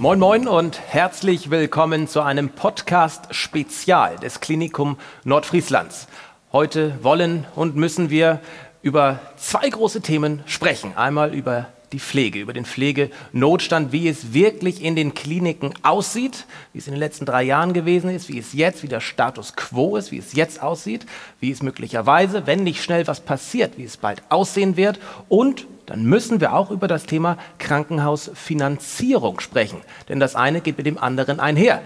Moin Moin und herzlich willkommen zu einem Podcast Spezial des Klinikum Nordfrieslands. Heute wollen und müssen wir über zwei große Themen sprechen. Einmal über die Pflege, über den Pflegenotstand, wie es wirklich in den Kliniken aussieht, wie es in den letzten drei Jahren gewesen ist, wie es jetzt, wie der Status quo ist, wie es jetzt aussieht, wie es möglicherweise, wenn nicht schnell was passiert, wie es bald aussehen wird und dann müssen wir auch über das Thema Krankenhausfinanzierung sprechen. Denn das eine geht mit dem anderen einher.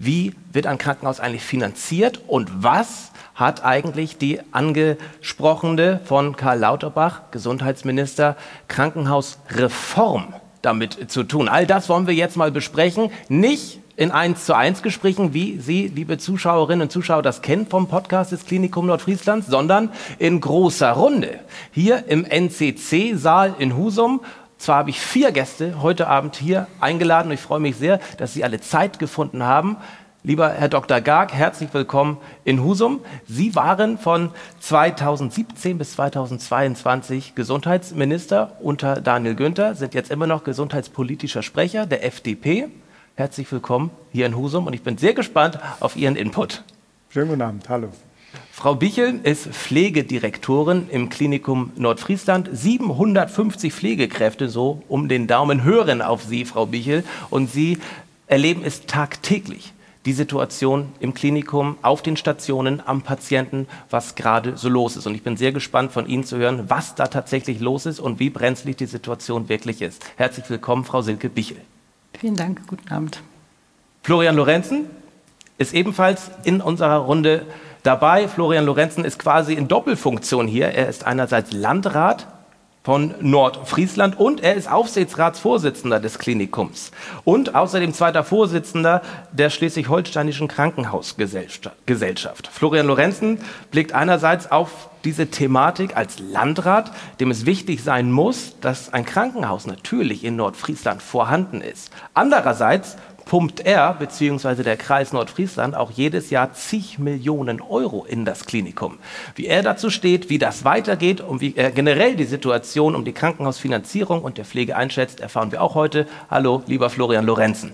Wie wird ein Krankenhaus eigentlich finanziert und was hat eigentlich die angesprochene von Karl Lauterbach, Gesundheitsminister, Krankenhausreform damit zu tun? All das wollen wir jetzt mal besprechen. Nicht in 1 zu 1 Gesprächen, wie Sie, liebe Zuschauerinnen und Zuschauer, das kennen vom Podcast des Klinikum Nordfrieslands, sondern in großer Runde. Hier im NCC-Saal in Husum. Zwar habe ich vier Gäste heute Abend hier eingeladen und ich freue mich sehr, dass Sie alle Zeit gefunden haben. Lieber Herr Dr. Garg, herzlich willkommen in Husum. Sie waren von 2017 bis 2022 Gesundheitsminister unter Daniel Günther, sind jetzt immer noch gesundheitspolitischer Sprecher der FDP. Herzlich willkommen hier in Husum und ich bin sehr gespannt auf Ihren Input. Schönen guten Abend, hallo. Frau Bichel ist Pflegedirektorin im Klinikum Nordfriesland. 750 Pflegekräfte, so um den Daumen, hören auf Sie, Frau Bichel. Und Sie erleben es tagtäglich die Situation im Klinikum, auf den Stationen, am Patienten, was gerade so los ist. Und ich bin sehr gespannt von Ihnen zu hören, was da tatsächlich los ist und wie brenzlig die Situation wirklich ist. Herzlich willkommen, Frau Silke Bichel. Vielen Dank, guten Abend. Florian Lorenzen ist ebenfalls in unserer Runde dabei. Florian Lorenzen ist quasi in Doppelfunktion hier. Er ist einerseits Landrat von Nordfriesland und er ist Aufsichtsratsvorsitzender des Klinikums und außerdem zweiter Vorsitzender der Schleswig-Holsteinischen Krankenhausgesellschaft. Florian Lorenzen blickt einerseits auf diese Thematik als Landrat, dem es wichtig sein muss, dass ein Krankenhaus natürlich in Nordfriesland vorhanden ist. Andererseits pumpt er bzw. der Kreis Nordfriesland auch jedes Jahr zig Millionen Euro in das Klinikum. Wie er dazu steht, wie das weitergeht und wie er generell die Situation um die Krankenhausfinanzierung und der Pflege einschätzt, erfahren wir auch heute. Hallo, lieber Florian Lorenzen.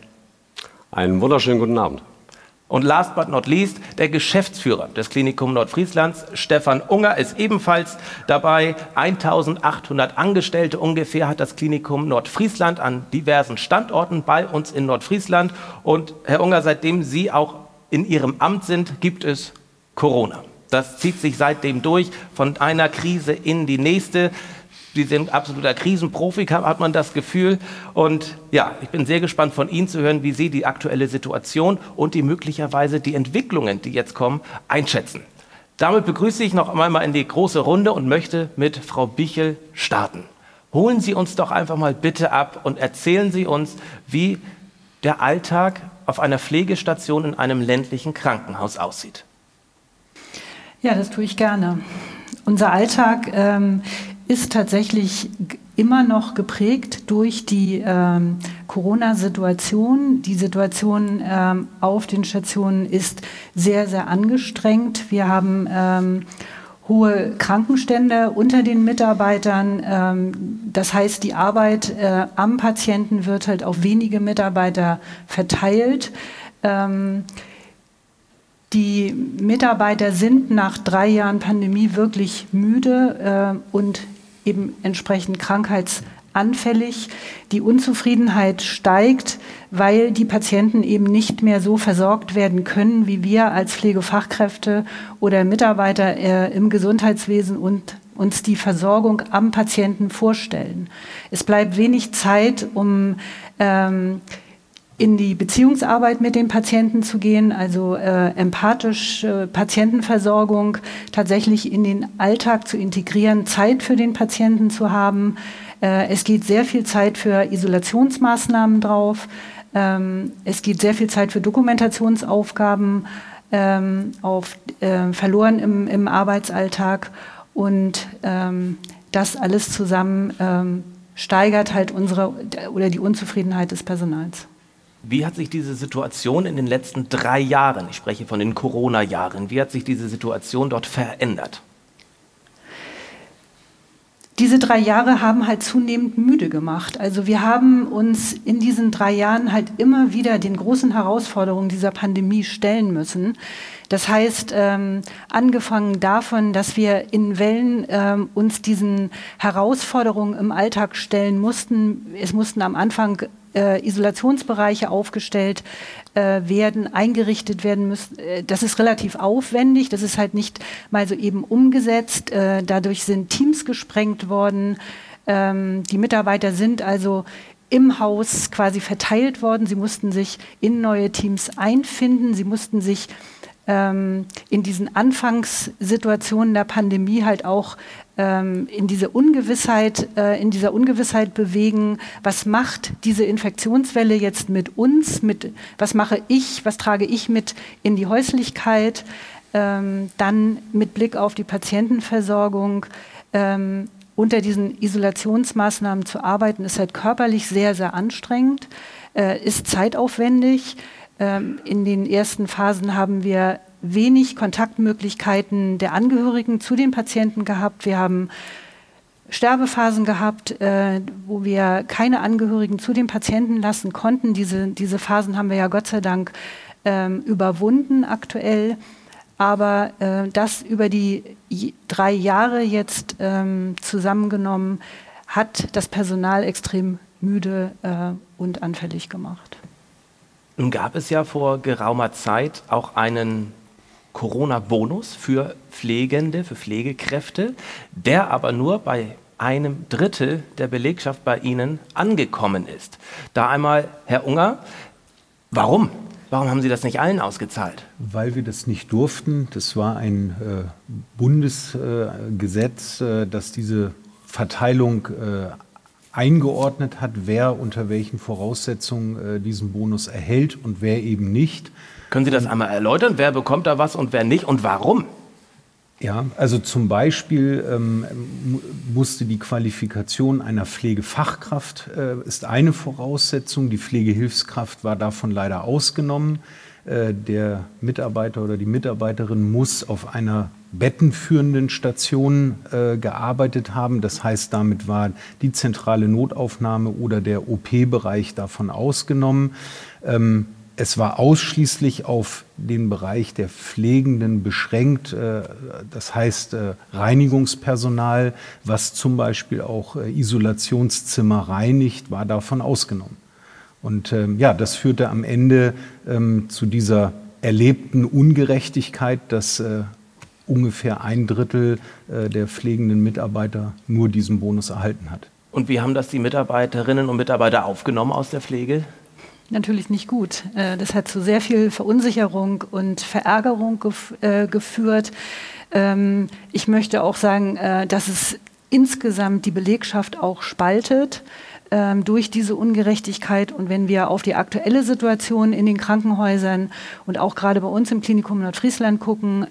Einen wunderschönen guten Abend. Und last but not least, der Geschäftsführer des Klinikum Nordfrieslands, Stefan Unger, ist ebenfalls dabei. 1800 Angestellte ungefähr hat das Klinikum Nordfriesland an diversen Standorten bei uns in Nordfriesland. Und Herr Unger, seitdem Sie auch in Ihrem Amt sind, gibt es Corona. Das zieht sich seitdem durch, von einer Krise in die nächste. Sie sind absoluter Krisenprofi, hat man das Gefühl. Und ja, ich bin sehr gespannt von Ihnen zu hören, wie Sie die aktuelle Situation und die möglicherweise die Entwicklungen, die jetzt kommen, einschätzen. Damit begrüße ich noch einmal in die große Runde und möchte mit Frau Bichel starten. Holen Sie uns doch einfach mal bitte ab und erzählen Sie uns, wie der Alltag auf einer Pflegestation in einem ländlichen Krankenhaus aussieht. Ja, das tue ich gerne. Unser Alltag ähm, ist tatsächlich immer noch geprägt durch die ähm, Corona-Situation. Die Situation ähm, auf den Stationen ist sehr, sehr angestrengt. Wir haben ähm, hohe Krankenstände unter den Mitarbeitern. Ähm, das heißt, die Arbeit äh, am Patienten wird halt auf wenige Mitarbeiter verteilt. Ähm, die Mitarbeiter sind nach drei Jahren Pandemie wirklich müde äh, und eben entsprechend krankheitsanfällig. Die Unzufriedenheit steigt, weil die Patienten eben nicht mehr so versorgt werden können, wie wir als Pflegefachkräfte oder Mitarbeiter äh, im Gesundheitswesen und uns die Versorgung am Patienten vorstellen. Es bleibt wenig Zeit, um ähm, in die Beziehungsarbeit mit den Patienten zu gehen, also äh, empathisch äh, Patientenversorgung tatsächlich in den Alltag zu integrieren, Zeit für den Patienten zu haben. Äh, es geht sehr viel Zeit für Isolationsmaßnahmen drauf. Ähm, es geht sehr viel Zeit für Dokumentationsaufgaben ähm, auf, äh, verloren im, im, Arbeitsalltag. Und ähm, das alles zusammen ähm, steigert halt unsere oder die Unzufriedenheit des Personals. Wie hat sich diese Situation in den letzten drei Jahren, ich spreche von den Corona-Jahren, wie hat sich diese Situation dort verändert? diese drei Jahre haben halt zunehmend müde gemacht. Also wir haben uns in diesen drei Jahren halt immer wieder den großen Herausforderungen dieser Pandemie stellen müssen. Das heißt, ähm, angefangen davon, dass wir in Wellen ähm, uns diesen Herausforderungen im Alltag stellen mussten. Es mussten am Anfang äh, Isolationsbereiche aufgestellt äh, werden, eingerichtet werden müssen. Äh, das ist relativ aufwendig, das ist halt nicht mal so eben umgesetzt. Äh, dadurch sind Teams gesprengt worden. Ähm, die Mitarbeiter sind also im Haus quasi verteilt worden. Sie mussten sich in neue Teams einfinden. Sie mussten sich ähm, in diesen Anfangssituationen der Pandemie halt auch ähm, in diese Ungewissheit, äh, in dieser Ungewissheit bewegen. Was macht diese Infektionswelle jetzt mit uns? Mit was mache ich? Was trage ich mit in die Häuslichkeit? Ähm, dann mit Blick auf die Patientenversorgung. Ähm, unter diesen Isolationsmaßnahmen zu arbeiten, ist halt körperlich sehr, sehr anstrengend, äh, ist zeitaufwendig. Ähm, in den ersten Phasen haben wir wenig Kontaktmöglichkeiten der Angehörigen zu den Patienten gehabt. Wir haben Sterbephasen gehabt, äh, wo wir keine Angehörigen zu den Patienten lassen konnten. Diese, diese Phasen haben wir ja Gott sei Dank ähm, überwunden aktuell. Aber äh, das über die drei Jahre jetzt ähm, zusammengenommen hat das Personal extrem müde äh, und anfällig gemacht. Nun gab es ja vor geraumer Zeit auch einen Corona-Bonus für Pflegende, für Pflegekräfte, der aber nur bei einem Drittel der Belegschaft bei Ihnen angekommen ist. Da einmal, Herr Unger, warum? Warum haben Sie das nicht allen ausgezahlt? Weil wir das nicht durften. Das war ein äh, Bundesgesetz, äh, das diese Verteilung äh, eingeordnet hat, wer unter welchen Voraussetzungen äh, diesen Bonus erhält und wer eben nicht. Können Sie das einmal erläutern? Wer bekommt da was und wer nicht und warum? Ja, also zum Beispiel ähm, musste die Qualifikation einer Pflegefachkraft äh, ist eine Voraussetzung. Die Pflegehilfskraft war davon leider ausgenommen. Äh, der Mitarbeiter oder die Mitarbeiterin muss auf einer bettenführenden Station äh, gearbeitet haben. Das heißt, damit war die zentrale Notaufnahme oder der OP-Bereich davon ausgenommen. Ähm, es war ausschließlich auf den Bereich der Pflegenden beschränkt. Äh, das heißt äh, Reinigungspersonal, was zum Beispiel auch äh, Isolationszimmer reinigt, war davon ausgenommen. Und ähm, ja, das führte am Ende ähm, zu dieser erlebten Ungerechtigkeit, dass ungefähr ein Drittel der pflegenden Mitarbeiter nur diesen Bonus erhalten hat. Und wie haben das die Mitarbeiterinnen und Mitarbeiter aufgenommen aus der Pflege? Natürlich nicht gut. Äh, das hat zu sehr viel Verunsicherung und Verärgerung äh, geführt. Ähm, ich möchte auch sagen, äh, dass es insgesamt die Belegschaft auch spaltet ähm, durch diese Ungerechtigkeit. Und wenn wir auf die aktuelle Situation in den Krankenhäusern und auch gerade bei uns im Klinikum Nordfriesland gucken,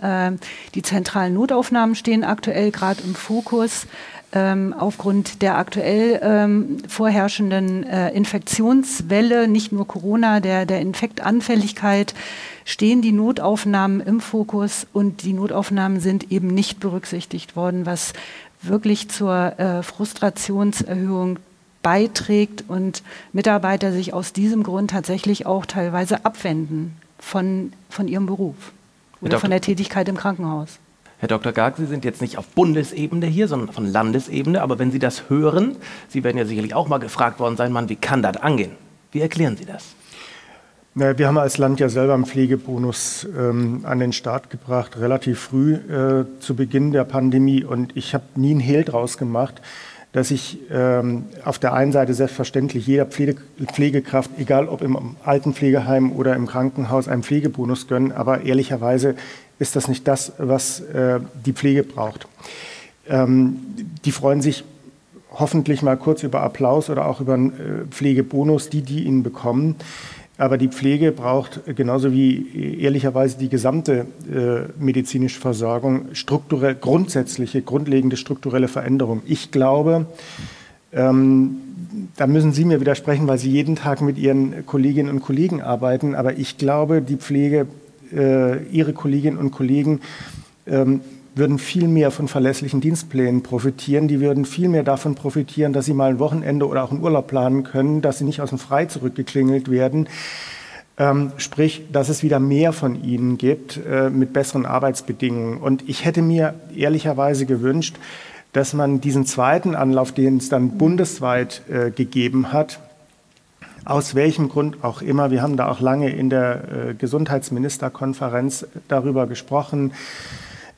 die zentralen Notaufnahmen stehen aktuell gerade im Fokus ähm, aufgrund der aktuell ähm, vorherrschenden äh, Infektionswelle, nicht nur Corona, der, der Infektanfälligkeit, stehen die Notaufnahmen im Fokus und die Notaufnahmen sind eben nicht berücksichtigt worden, was wirklich zur äh, Frustrationserhöhung beiträgt und Mitarbeiter sich aus diesem Grund tatsächlich auch teilweise abwenden von, von ihrem Beruf oder von der Tätigkeit im Krankenhaus. Herr Dr. Garg, Sie sind jetzt nicht auf Bundesebene hier, sondern von Landesebene. Aber wenn Sie das hören, Sie werden ja sicherlich auch mal gefragt worden sein, Mann, wie kann das angehen? Wie erklären Sie das? Wir haben als Land ja selber einen Pflegebonus ähm, an den Start gebracht, relativ früh äh, zu Beginn der Pandemie. Und ich habe nie einen Hehl draus gemacht, dass ich ähm, auf der einen Seite selbstverständlich jeder Pflege, Pflegekraft, egal ob im Altenpflegeheim oder im Krankenhaus, einen Pflegebonus gönnen. Aber ehrlicherweise ist das nicht das, was äh, die Pflege braucht. Ähm, die freuen sich hoffentlich mal kurz über Applaus oder auch über einen äh, Pflegebonus, die die ihnen bekommen. Aber die Pflege braucht genauso wie ehrlicherweise die gesamte äh, medizinische Versorgung strukturell, grundsätzliche, grundlegende strukturelle Veränderung. Ich glaube, ähm, da müssen Sie mir widersprechen, weil Sie jeden Tag mit Ihren Kolleginnen und Kollegen arbeiten. Aber ich glaube, die Pflege, äh, Ihre Kolleginnen und Kollegen ähm, würden viel mehr von verlässlichen Dienstplänen profitieren. Die würden viel mehr davon profitieren, dass sie mal ein Wochenende oder auch einen Urlaub planen können, dass sie nicht aus dem Frei zurückgeklingelt werden. Ähm, sprich, dass es wieder mehr von ihnen gibt äh, mit besseren Arbeitsbedingungen. Und ich hätte mir ehrlicherweise gewünscht, dass man diesen zweiten Anlauf, den es dann bundesweit äh, gegeben hat, aus welchem Grund auch immer, wir haben da auch lange in der äh, Gesundheitsministerkonferenz darüber gesprochen,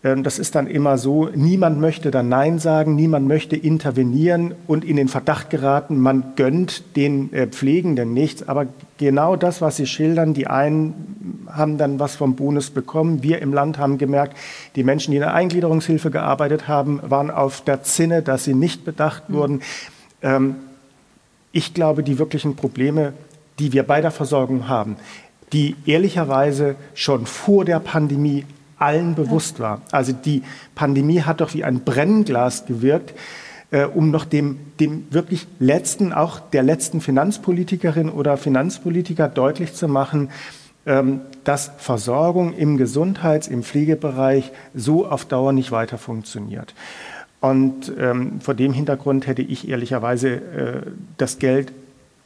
ähm, das ist dann immer so, niemand möchte dann Nein sagen, niemand möchte intervenieren und in den Verdacht geraten, man gönnt den äh, Pflegenden nichts. Aber genau das, was Sie schildern, die einen haben dann was vom Bonus bekommen. Wir im Land haben gemerkt, die Menschen, die in der Eingliederungshilfe gearbeitet haben, waren auf der Zinne, dass sie nicht bedacht mhm. wurden. Ähm, ich glaube, die wirklichen Probleme, die wir bei der Versorgung haben, die ehrlicherweise schon vor der Pandemie allen bewusst war. Also die Pandemie hat doch wie ein Brennglas gewirkt, äh, um noch dem, dem wirklich letzten, auch der letzten Finanzpolitikerin oder Finanzpolitiker deutlich zu machen, ähm, dass Versorgung im Gesundheits-, im Pflegebereich so auf Dauer nicht weiter funktioniert. Und ähm, vor dem Hintergrund hätte ich ehrlicherweise äh, das Geld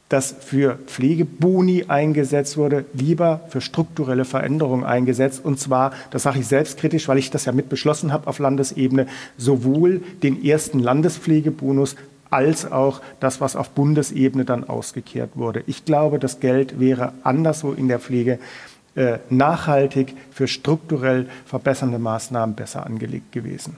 das für Pflegeboni eingesetzt wurde, lieber für strukturelle Veränderungen eingesetzt. Und zwar, das sage ich selbstkritisch, weil ich das ja mit beschlossen habe auf Landesebene, sowohl den ersten Landespflegebonus als auch das, was auf Bundesebene dann ausgekehrt wurde. Ich glaube, das Geld wäre anderswo in der Pflege äh, nachhaltig für strukturell verbessernde Maßnahmen besser angelegt gewesen.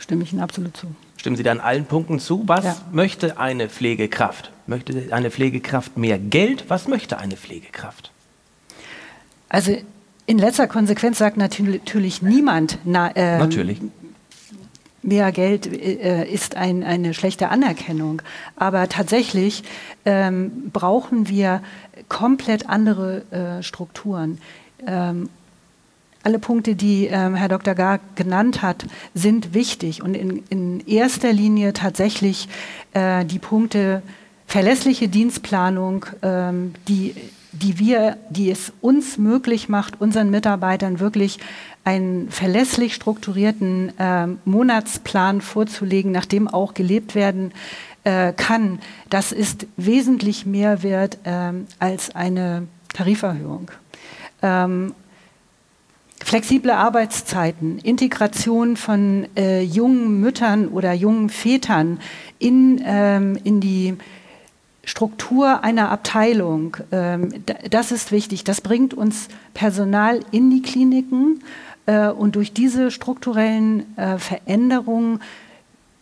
Stimme ich Ihnen absolut zu. Stimmen Sie da an allen Punkten zu? Was ja. möchte eine Pflegekraft? Möchte eine Pflegekraft mehr Geld? Was möchte eine Pflegekraft? Also in letzter Konsequenz sagt natürlich niemand, na, äh, natürlich. mehr Geld äh, ist ein, eine schlechte Anerkennung. Aber tatsächlich ähm, brauchen wir komplett andere äh, Strukturen. Ähm, alle Punkte, die ähm, Herr Dr. Gar genannt hat, sind wichtig und in, in erster Linie tatsächlich äh, die Punkte verlässliche Dienstplanung, ähm, die, die wir, die es uns möglich macht, unseren Mitarbeitern wirklich einen verlässlich strukturierten äh, Monatsplan vorzulegen, nach dem auch gelebt werden äh, kann. Das ist wesentlich mehr wert äh, als eine Tariferhöhung. Ähm, Flexible Arbeitszeiten, Integration von äh, jungen Müttern oder jungen Vätern in, ähm, in die Struktur einer Abteilung, ähm, das ist wichtig. Das bringt uns Personal in die Kliniken äh, und durch diese strukturellen äh, Veränderungen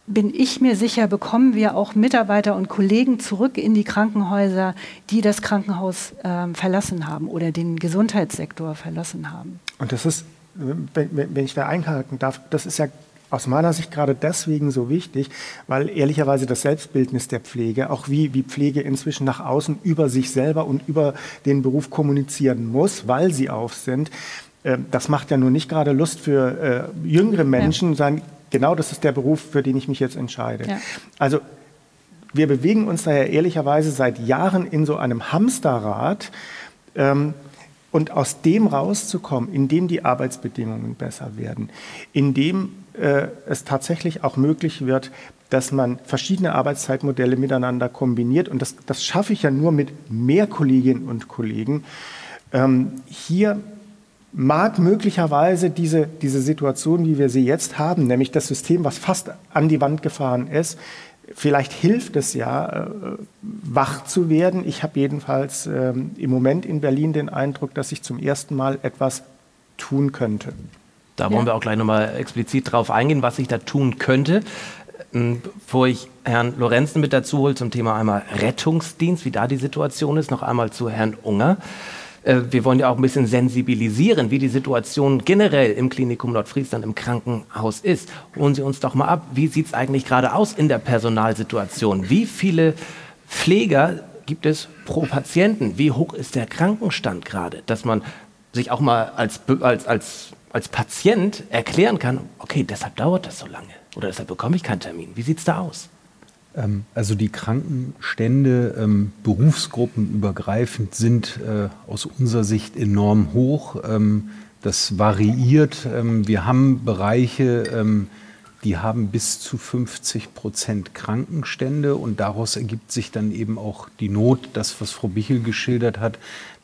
bin ich mir sicher, bekommen wir auch Mitarbeiter und Kollegen zurück in die Krankenhäuser, die das Krankenhaus äh, verlassen haben oder den Gesundheitssektor verlassen haben. Und das ist, wenn, wenn ich da einhaken darf, das ist ja aus meiner Sicht gerade deswegen so wichtig, weil ehrlicherweise das Selbstbildnis der Pflege, auch wie, wie Pflege inzwischen nach außen über sich selber und über den Beruf kommunizieren muss, weil sie auf sind, das macht ja nur nicht gerade Lust für äh, jüngere Menschen, ja. sondern genau das ist der Beruf, für den ich mich jetzt entscheide. Ja. Also wir bewegen uns daher ehrlicherweise seit Jahren in so einem Hamsterrad. Ähm, und aus dem rauszukommen, indem die Arbeitsbedingungen besser werden, indem äh, es tatsächlich auch möglich wird, dass man verschiedene Arbeitszeitmodelle miteinander kombiniert. Und das, das schaffe ich ja nur mit mehr Kolleginnen und Kollegen. Ähm, hier mag möglicherweise diese, diese Situation, wie wir sie jetzt haben, nämlich das System, was fast an die Wand gefahren ist, vielleicht hilft es ja, äh, wach zu werden. Ich habe jedenfalls äh, im Moment in Berlin den Eindruck, dass ich zum ersten Mal etwas tun könnte. Da wollen ja. wir auch gleich nochmal explizit drauf eingehen, was ich da tun könnte. Ähm, bevor ich Herrn Lorenzen mit dazu hole zum Thema einmal Rettungsdienst, wie da die Situation ist, noch einmal zu Herrn Unger. Äh, wir wollen ja auch ein bisschen sensibilisieren, wie die Situation generell im Klinikum Nordfriesland im Krankenhaus ist. Holen Sie uns doch mal ab, wie sieht es eigentlich gerade aus in der Personalsituation? Wie viele Pfleger gibt es pro Patienten? Wie hoch ist der Krankenstand gerade, dass man sich auch mal als, als, als, als Patient erklären kann, okay, deshalb dauert das so lange oder deshalb bekomme ich keinen Termin. Wie sieht es da aus? Ähm, also die Krankenstände ähm, berufsgruppenübergreifend sind äh, aus unserer Sicht enorm hoch. Ähm, das variiert. Ähm, wir haben Bereiche, ähm, die haben bis zu 50 Prozent Krankenstände und daraus ergibt sich dann eben auch die Not, das, was Frau Bichel geschildert hat,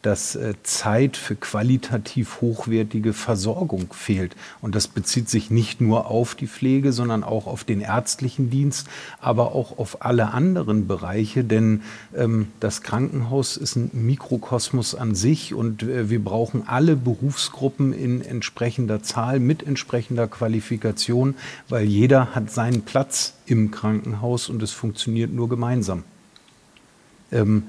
dass äh, Zeit für qualitativ hochwertige Versorgung fehlt. Und das bezieht sich nicht nur auf die Pflege, sondern auch auf den ärztlichen Dienst, aber auch auf alle anderen Bereiche. Denn ähm, das Krankenhaus ist ein Mikrokosmos an sich und äh, wir brauchen alle Berufsgruppen in entsprechender Zahl mit entsprechender Qualifikation, weil jeder hat seinen Platz im Krankenhaus und es funktioniert nur gemeinsam. Ähm,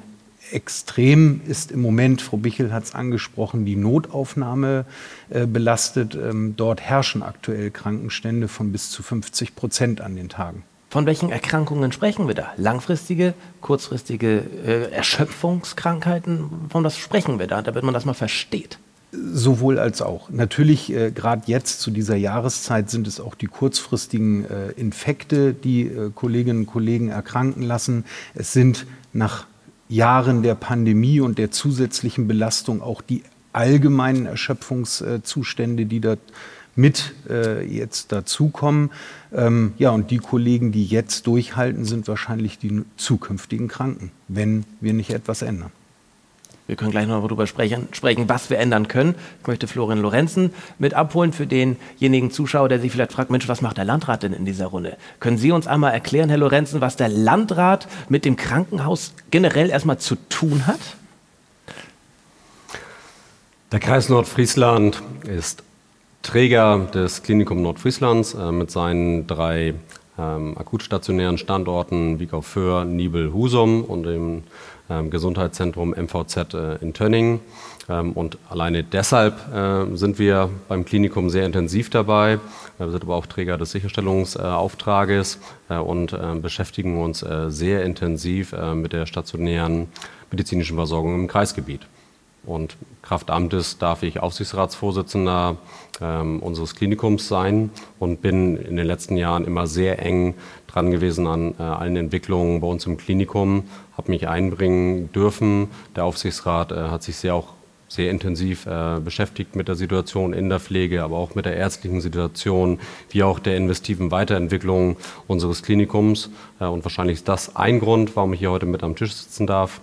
extrem ist im Moment, Frau Bichel hat es angesprochen, die Notaufnahme äh, belastet. Ähm, dort herrschen aktuell Krankenstände von bis zu 50 Prozent an den Tagen. Von welchen Erkrankungen sprechen wir da? Langfristige, kurzfristige äh, Erschöpfungskrankheiten? Von was sprechen wir da, damit man das mal versteht? Sowohl als auch. Natürlich, äh, gerade jetzt zu dieser Jahreszeit sind es auch die kurzfristigen äh, Infekte, die äh, Kolleginnen und Kollegen erkranken lassen. Es sind nach Jahren der Pandemie und der zusätzlichen Belastung auch die allgemeinen Erschöpfungszustände, die da mit äh, jetzt dazukommen. Ähm, ja, und die Kollegen, die jetzt durchhalten, sind wahrscheinlich die zukünftigen Kranken, wenn wir nicht etwas ändern. Wir können gleich noch darüber sprechen, sprechen, was wir ändern können. Ich möchte Florian Lorenzen mit abholen für denjenigen Zuschauer, der sich vielleicht fragt, Mensch, was macht der Landrat denn in dieser Runde? Können Sie uns einmal erklären, Herr Lorenzen, was der Landrat mit dem Krankenhaus generell erstmal zu tun hat? Der Kreis Nordfriesland ist Träger des Klinikum Nordfrieslands äh, mit seinen drei ähm, akutstationären Standorten Wiegau-Föhr, Nibel, Husum und dem Gesundheitszentrum MVZ äh, in Tönning. Ähm, und alleine deshalb äh, sind wir beim Klinikum sehr intensiv dabei. Äh, wir sind aber auch Träger des Sicherstellungsauftrages und beschäftigen uns sehr intensiv mit der stationären medizinischen Versorgung im Kreisgebiet. Und Kraft Amtes darf ich Aufsichtsratsvorsitzender ähm, unseres Klinikums sein und bin in den letzten Jahren immer sehr eng dran gewesen an äh, allen Entwicklungen bei uns im Klinikum, habe mich einbringen dürfen. Der Aufsichtsrat äh, hat sich sehr auch sehr intensiv äh, beschäftigt mit der Situation in der Pflege, aber auch mit der ärztlichen Situation, wie auch der investiven Weiterentwicklung unseres Klinikums. Äh, und wahrscheinlich ist das ein Grund, warum ich hier heute mit am Tisch sitzen darf.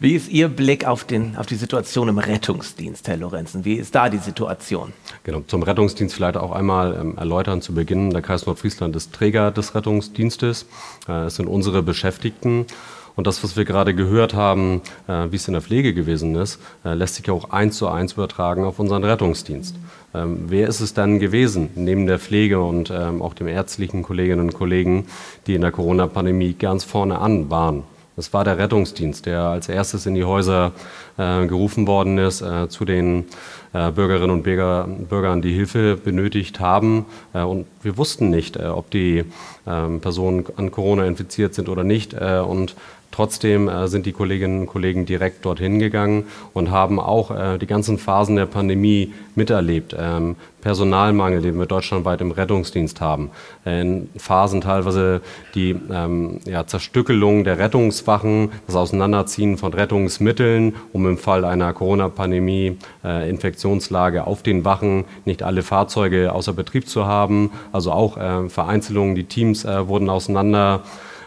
Wie ist Ihr Blick auf, den, auf die Situation im Rettungsdienst, Herr Lorenzen? Wie ist da die Situation? Genau, zum Rettungsdienst vielleicht auch einmal ähm, erläutern zu Beginn. Der Kreis Nordfriesland ist Träger des Rettungsdienstes. Äh, es sind unsere Beschäftigten. Und das, was wir gerade gehört haben, äh, wie es in der Pflege gewesen ist, äh, lässt sich auch eins zu eins übertragen auf unseren Rettungsdienst. Ähm, wer ist es dann gewesen, neben der Pflege und ähm, auch den ärztlichen Kolleginnen und Kollegen, die in der Corona-Pandemie ganz vorne an waren? Das war der Rettungsdienst, der als erstes in die Häuser äh, gerufen worden ist, äh, zu den äh, Bürgerinnen und Bürger, Bürgern, die Hilfe benötigt haben. Äh, und wir wussten nicht, ob die ähm, Personen an Corona infiziert sind oder nicht. Und Trotzdem äh, sind die Kolleginnen und Kollegen direkt dorthin gegangen und haben auch äh, die ganzen Phasen der Pandemie miterlebt. Ähm, Personalmangel, den wir deutschlandweit im Rettungsdienst haben. In Phasen teilweise die ähm, ja, Zerstückelung der Rettungswachen, das Auseinanderziehen von Rettungsmitteln, um im Fall einer Corona-Pandemie, äh, Infektionslage auf den Wachen nicht alle Fahrzeuge außer Betrieb zu haben. Also auch äh, Vereinzelungen, die Teams äh, wurden auseinander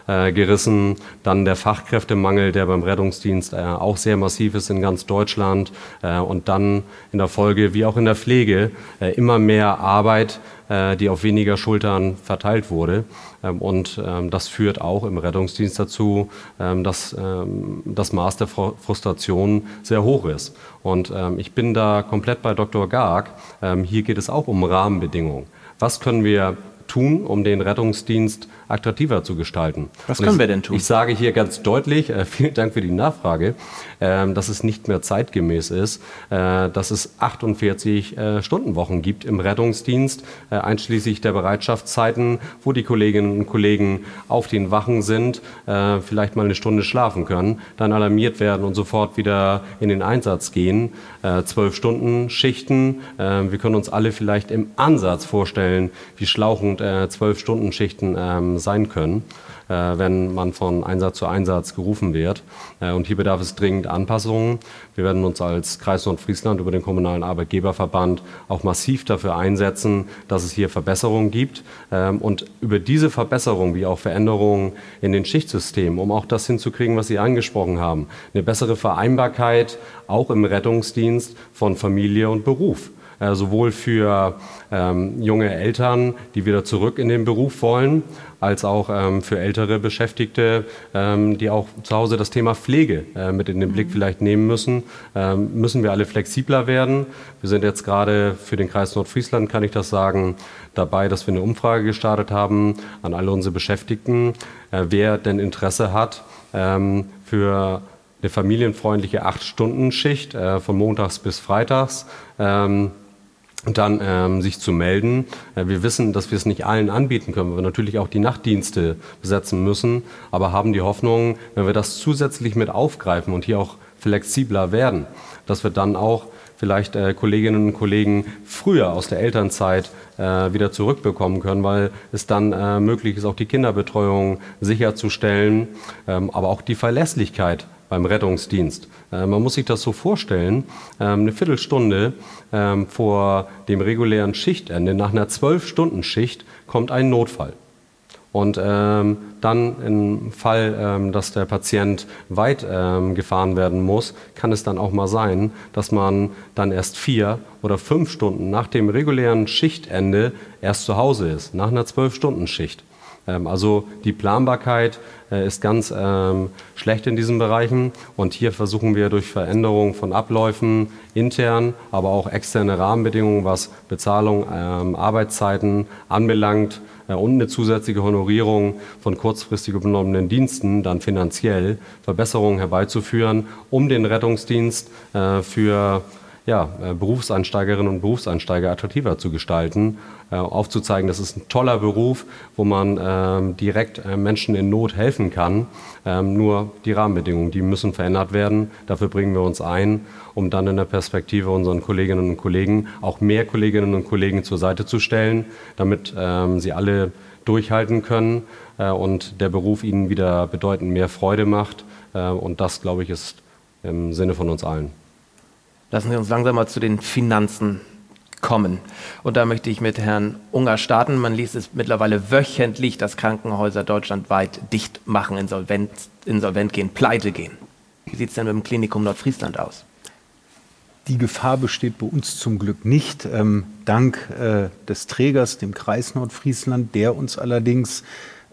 äh, gerissen. Dann der Fachkräftemangel, der beim Rettungsdienst äh, auch sehr massiv ist in ganz Deutschland. Äh, und dann in der Folge, wie auch in der Pflege, äh, immer mehr Arbeit, äh, die auf weniger Schultern verteilt wurde. Ähm, und ähm, das führt auch im Rettungsdienst dazu, ähm, dass das Maß der Frustration sehr hoch ist. Und ich bin da komplett bei Dr. Garg. Hier geht es auch um Rahmenbedingungen. Was können wir tun, um den Rettungsdienst attraktiver zu gestalten. Was können ich, wir denn tun? Ich sage hier ganz deutlich, äh, vielen Dank für die Nachfrage, äh, dass es nicht mehr zeitgemäß ist, äh, dass es 48 äh, Stundenwochen gibt im Rettungsdienst, äh, einschließlich der Bereitschaftszeiten, wo die Kolleginnen und Kollegen auf den Wachen sind, äh, vielleicht mal eine Stunde schlafen können, dann alarmiert werden und sofort wieder in den Einsatz gehen. Zwölf Stunden Schichten. wir können uns alle vielleicht im Ansatz vorstellen, wie schlauchend zwölf Stunden Schichten ähm, sein können, äh, wenn man von Einsatz zu Einsatz gerufen wird. Äh, und hier bedarf es dringend Anpassungen. Wir werden uns als Kreis Nordfriesland über den Kommunalen Arbeitgeberverband auch massiv dafür einsetzen, dass es hier Verbesserungen gibt. Ähm, und über diese Verbesserungen wie auch Veränderungen in den Schichtsystemen, um auch das hinzukriegen, was Sie angesprochen haben, eine bessere Vereinbarkeit auch im Rettungsdienst von Familie und Beruf. Äh, sowohl für ähm, junge Eltern, die wieder zurück in den Beruf wollen, als auch ähm, für ältere Beschäftigte, ähm, die auch zu Hause das Thema Pflege äh, mit in den Blick mhm. vielleicht nehmen müssen. Ähm, müssen wir alle flexibler werden. Wir sind jetzt gerade für den Kreis Nordfriesland, kann ich das sagen, dabei, dass wir eine Umfrage gestartet haben an alle unsere Beschäftigten, äh, wer denn Interesse hat ähm, für eine familienfreundliche Acht-Stunden-Schicht äh, von montags bis freitags. Dann ähm, sich zu melden. Äh, wir wissen, dass wir es nicht allen anbieten können, weil wir natürlich auch die Nachtdienste besetzen müssen, aber haben die Hoffnung, wenn wir das zusätzlich mit aufgreifen und hier auch flexibler werden, dass wir dann auch vielleicht äh, Kolleginnen und Kollegen früher aus der Elternzeit äh, wieder zurückbekommen können, weil es dann äh, möglich ist, auch die Kinderbetreuung sicherzustellen, ähm, aber auch die Verlässlichkeit beim Rettungsdienst. Äh, man muss sich das so vorstellen, ähm, eine Viertelstunde ähm, vor dem regulären Schichtende, nach einer Zwölf-Stunden-Schicht, kommt ein Notfall. Und ähm, dann im Fall, ähm, dass der Patient weit ähm, gefahren werden muss, kann es dann auch mal sein, dass man dann erst vier oder fünf Stunden nach dem regulären Schichtende erst zu Hause ist, nach einer Zwölf-Stunden-Schicht. Ähm, also die Planbarkeit äh, ist ganz ähm, schlecht in diesen Bereichen. Und hier versuchen wir durch Veränderung von Abläufen intern, aber auch externe Rahmenbedingungen, was Bezahlung, ähm, Arbeitszeiten anbelangt äh, und eine zusätzliche Honorierung von kurzfristig übernommenen Diensten dann finanziell Verbesserungen herbeizuführen, um den Rettungsdienst äh, für ja, Berufseinsteigerinnen und Berufseinsteiger attraktiver zu gestalten, aufzuzeigen, das ist ein toller Beruf, wo man ähm, direkt äh, Menschen in Not helfen kann. Ähm, nur die Rahmenbedingungen, die müssen verändert werden. Dafür bringen wir uns ein, um dann in der Perspektive unseren Kolleginnen und Kollegen auch mehr Kolleginnen und Kollegen zur Seite zu stellen, damit ähm, sie alle durchhalten können äh, und der Beruf ihnen wieder bedeutend mehr Freude macht. Äh, und das, glaube ich, ist im Sinne von uns allen. Lassen Sie uns langsam mal zu den Finanzen kommen. Und da möchte ich mit Herrn Unger starten. Man liest es mittlerweile wöchentlich, dass Krankenhäuser deutschlandweit dicht machen, insolvent, insolvent gehen, pleite gehen. Wie sieht es denn mit dem Klinikum Nordfriesland aus? Die Gefahr besteht bei uns zum Glück nicht, ähm, dank äh, des Trägers, dem Kreis Nordfriesland, der uns allerdings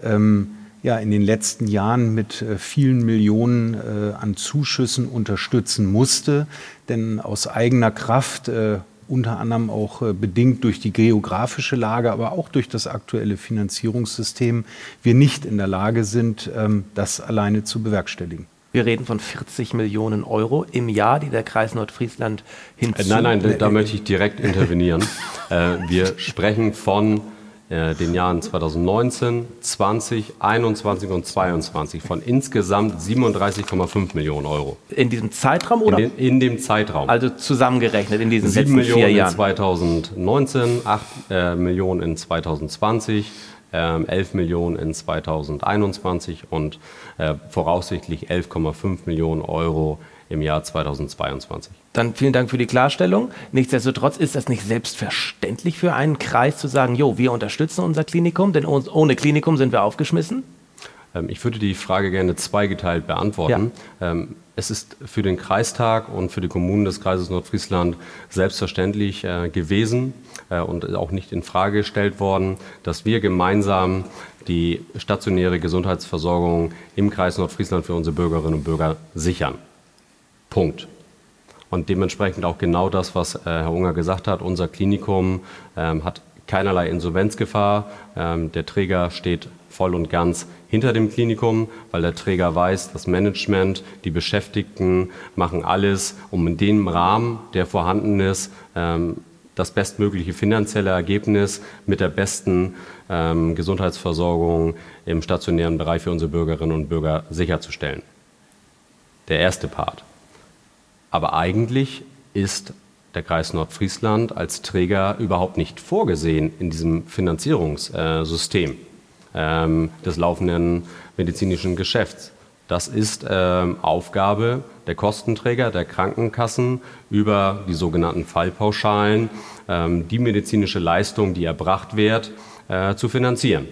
ähm, ja in den letzten Jahren mit äh, vielen Millionen äh, an Zuschüssen unterstützen musste. Denn aus eigener Kraft, äh, unter anderem auch äh, bedingt durch die geografische Lage, aber auch durch das aktuelle Finanzierungssystem, wir nicht in der Lage sind, ähm, das alleine zu bewerkstelligen. Wir reden von 40 Millionen Euro im Jahr, die der Kreis Nordfriesland hinzu. Nein, nein, da möchte ich direkt intervenieren. wir sprechen von äh, den Jahren 2019, 20, 21 und 22 von insgesamt 37,5 Millionen Euro. In diesem Zeitraum oder? In, den, in dem Zeitraum. Also zusammengerechnet in diesen 7 letzten vier Jahren. 2019, 8 äh, Millionen in 2020, äh, 11 Millionen in 2021 und äh, voraussichtlich 11,5 Millionen Euro im Jahr 2022. Dann vielen Dank für die Klarstellung. Nichtsdestotrotz ist das nicht selbstverständlich für einen Kreis zu sagen, jo, wir unterstützen unser Klinikum, denn ohne Klinikum sind wir aufgeschmissen? Ähm, ich würde die Frage gerne zweigeteilt beantworten. Ja. Ähm, es ist für den Kreistag und für die Kommunen des Kreises Nordfriesland selbstverständlich äh, gewesen äh, und auch nicht in Frage gestellt worden, dass wir gemeinsam die stationäre Gesundheitsversorgung im Kreis Nordfriesland für unsere Bürgerinnen und Bürger sichern. Punkt. Und dementsprechend auch genau das, was äh, Herr Unger gesagt hat. Unser Klinikum ähm, hat keinerlei Insolvenzgefahr. Ähm, der Träger steht voll und ganz hinter dem Klinikum, weil der Träger weiß, das Management, die Beschäftigten machen alles, um in dem Rahmen, der vorhanden ist, ähm, das bestmögliche finanzielle Ergebnis mit der besten ähm, Gesundheitsversorgung im stationären Bereich für unsere Bürgerinnen und Bürger sicherzustellen. Der erste Part. Aber eigentlich ist der Kreis Nordfriesland als Träger überhaupt nicht vorgesehen in diesem Finanzierungssystem ähm, des laufenden medizinischen Geschäfts. Das ist ähm, Aufgabe der Kostenträger, der Krankenkassen über die sogenannten Fallpauschalen, ähm, die medizinische Leistung, die erbracht wird, äh, zu finanzieren.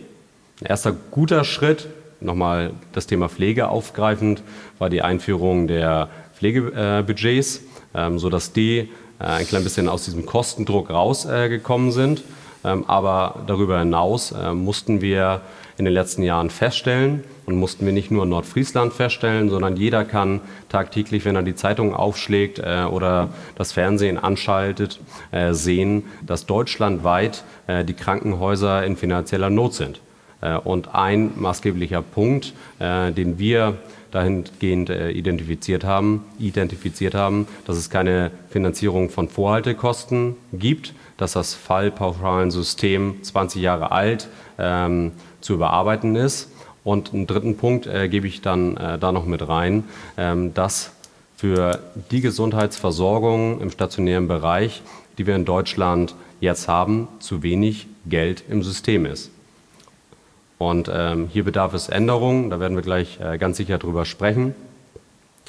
Ein erster guter Schritt, nochmal das Thema Pflege aufgreifend, war die Einführung der Pflegebudgets, ähm, sodass die äh, ein klein bisschen aus diesem Kostendruck rausgekommen äh, sind. Ähm, aber darüber hinaus äh, mussten wir in den letzten Jahren feststellen und mussten wir nicht nur in Nordfriesland feststellen, sondern jeder kann tagtäglich, wenn er die Zeitung aufschlägt oder das Fernsehen anschaltet, sehen, dass deutschlandweit die Krankenhäuser in finanzieller Not sind. Und ein maßgeblicher Punkt, den wir dahingehend äh, identifiziert haben, identifiziert haben, dass es keine Finanzierung von Vorhaltekosten gibt, dass das Fallpauschalensystem 20 Jahre alt ähm, zu überarbeiten ist. Und einen dritten Punkt äh, gebe ich dann äh, da noch mit rein, ähm, dass für die Gesundheitsversorgung im stationären Bereich, die wir in Deutschland jetzt haben, zu wenig Geld im System ist. Und ähm, hier bedarf es Änderungen, da werden wir gleich äh, ganz sicher drüber sprechen.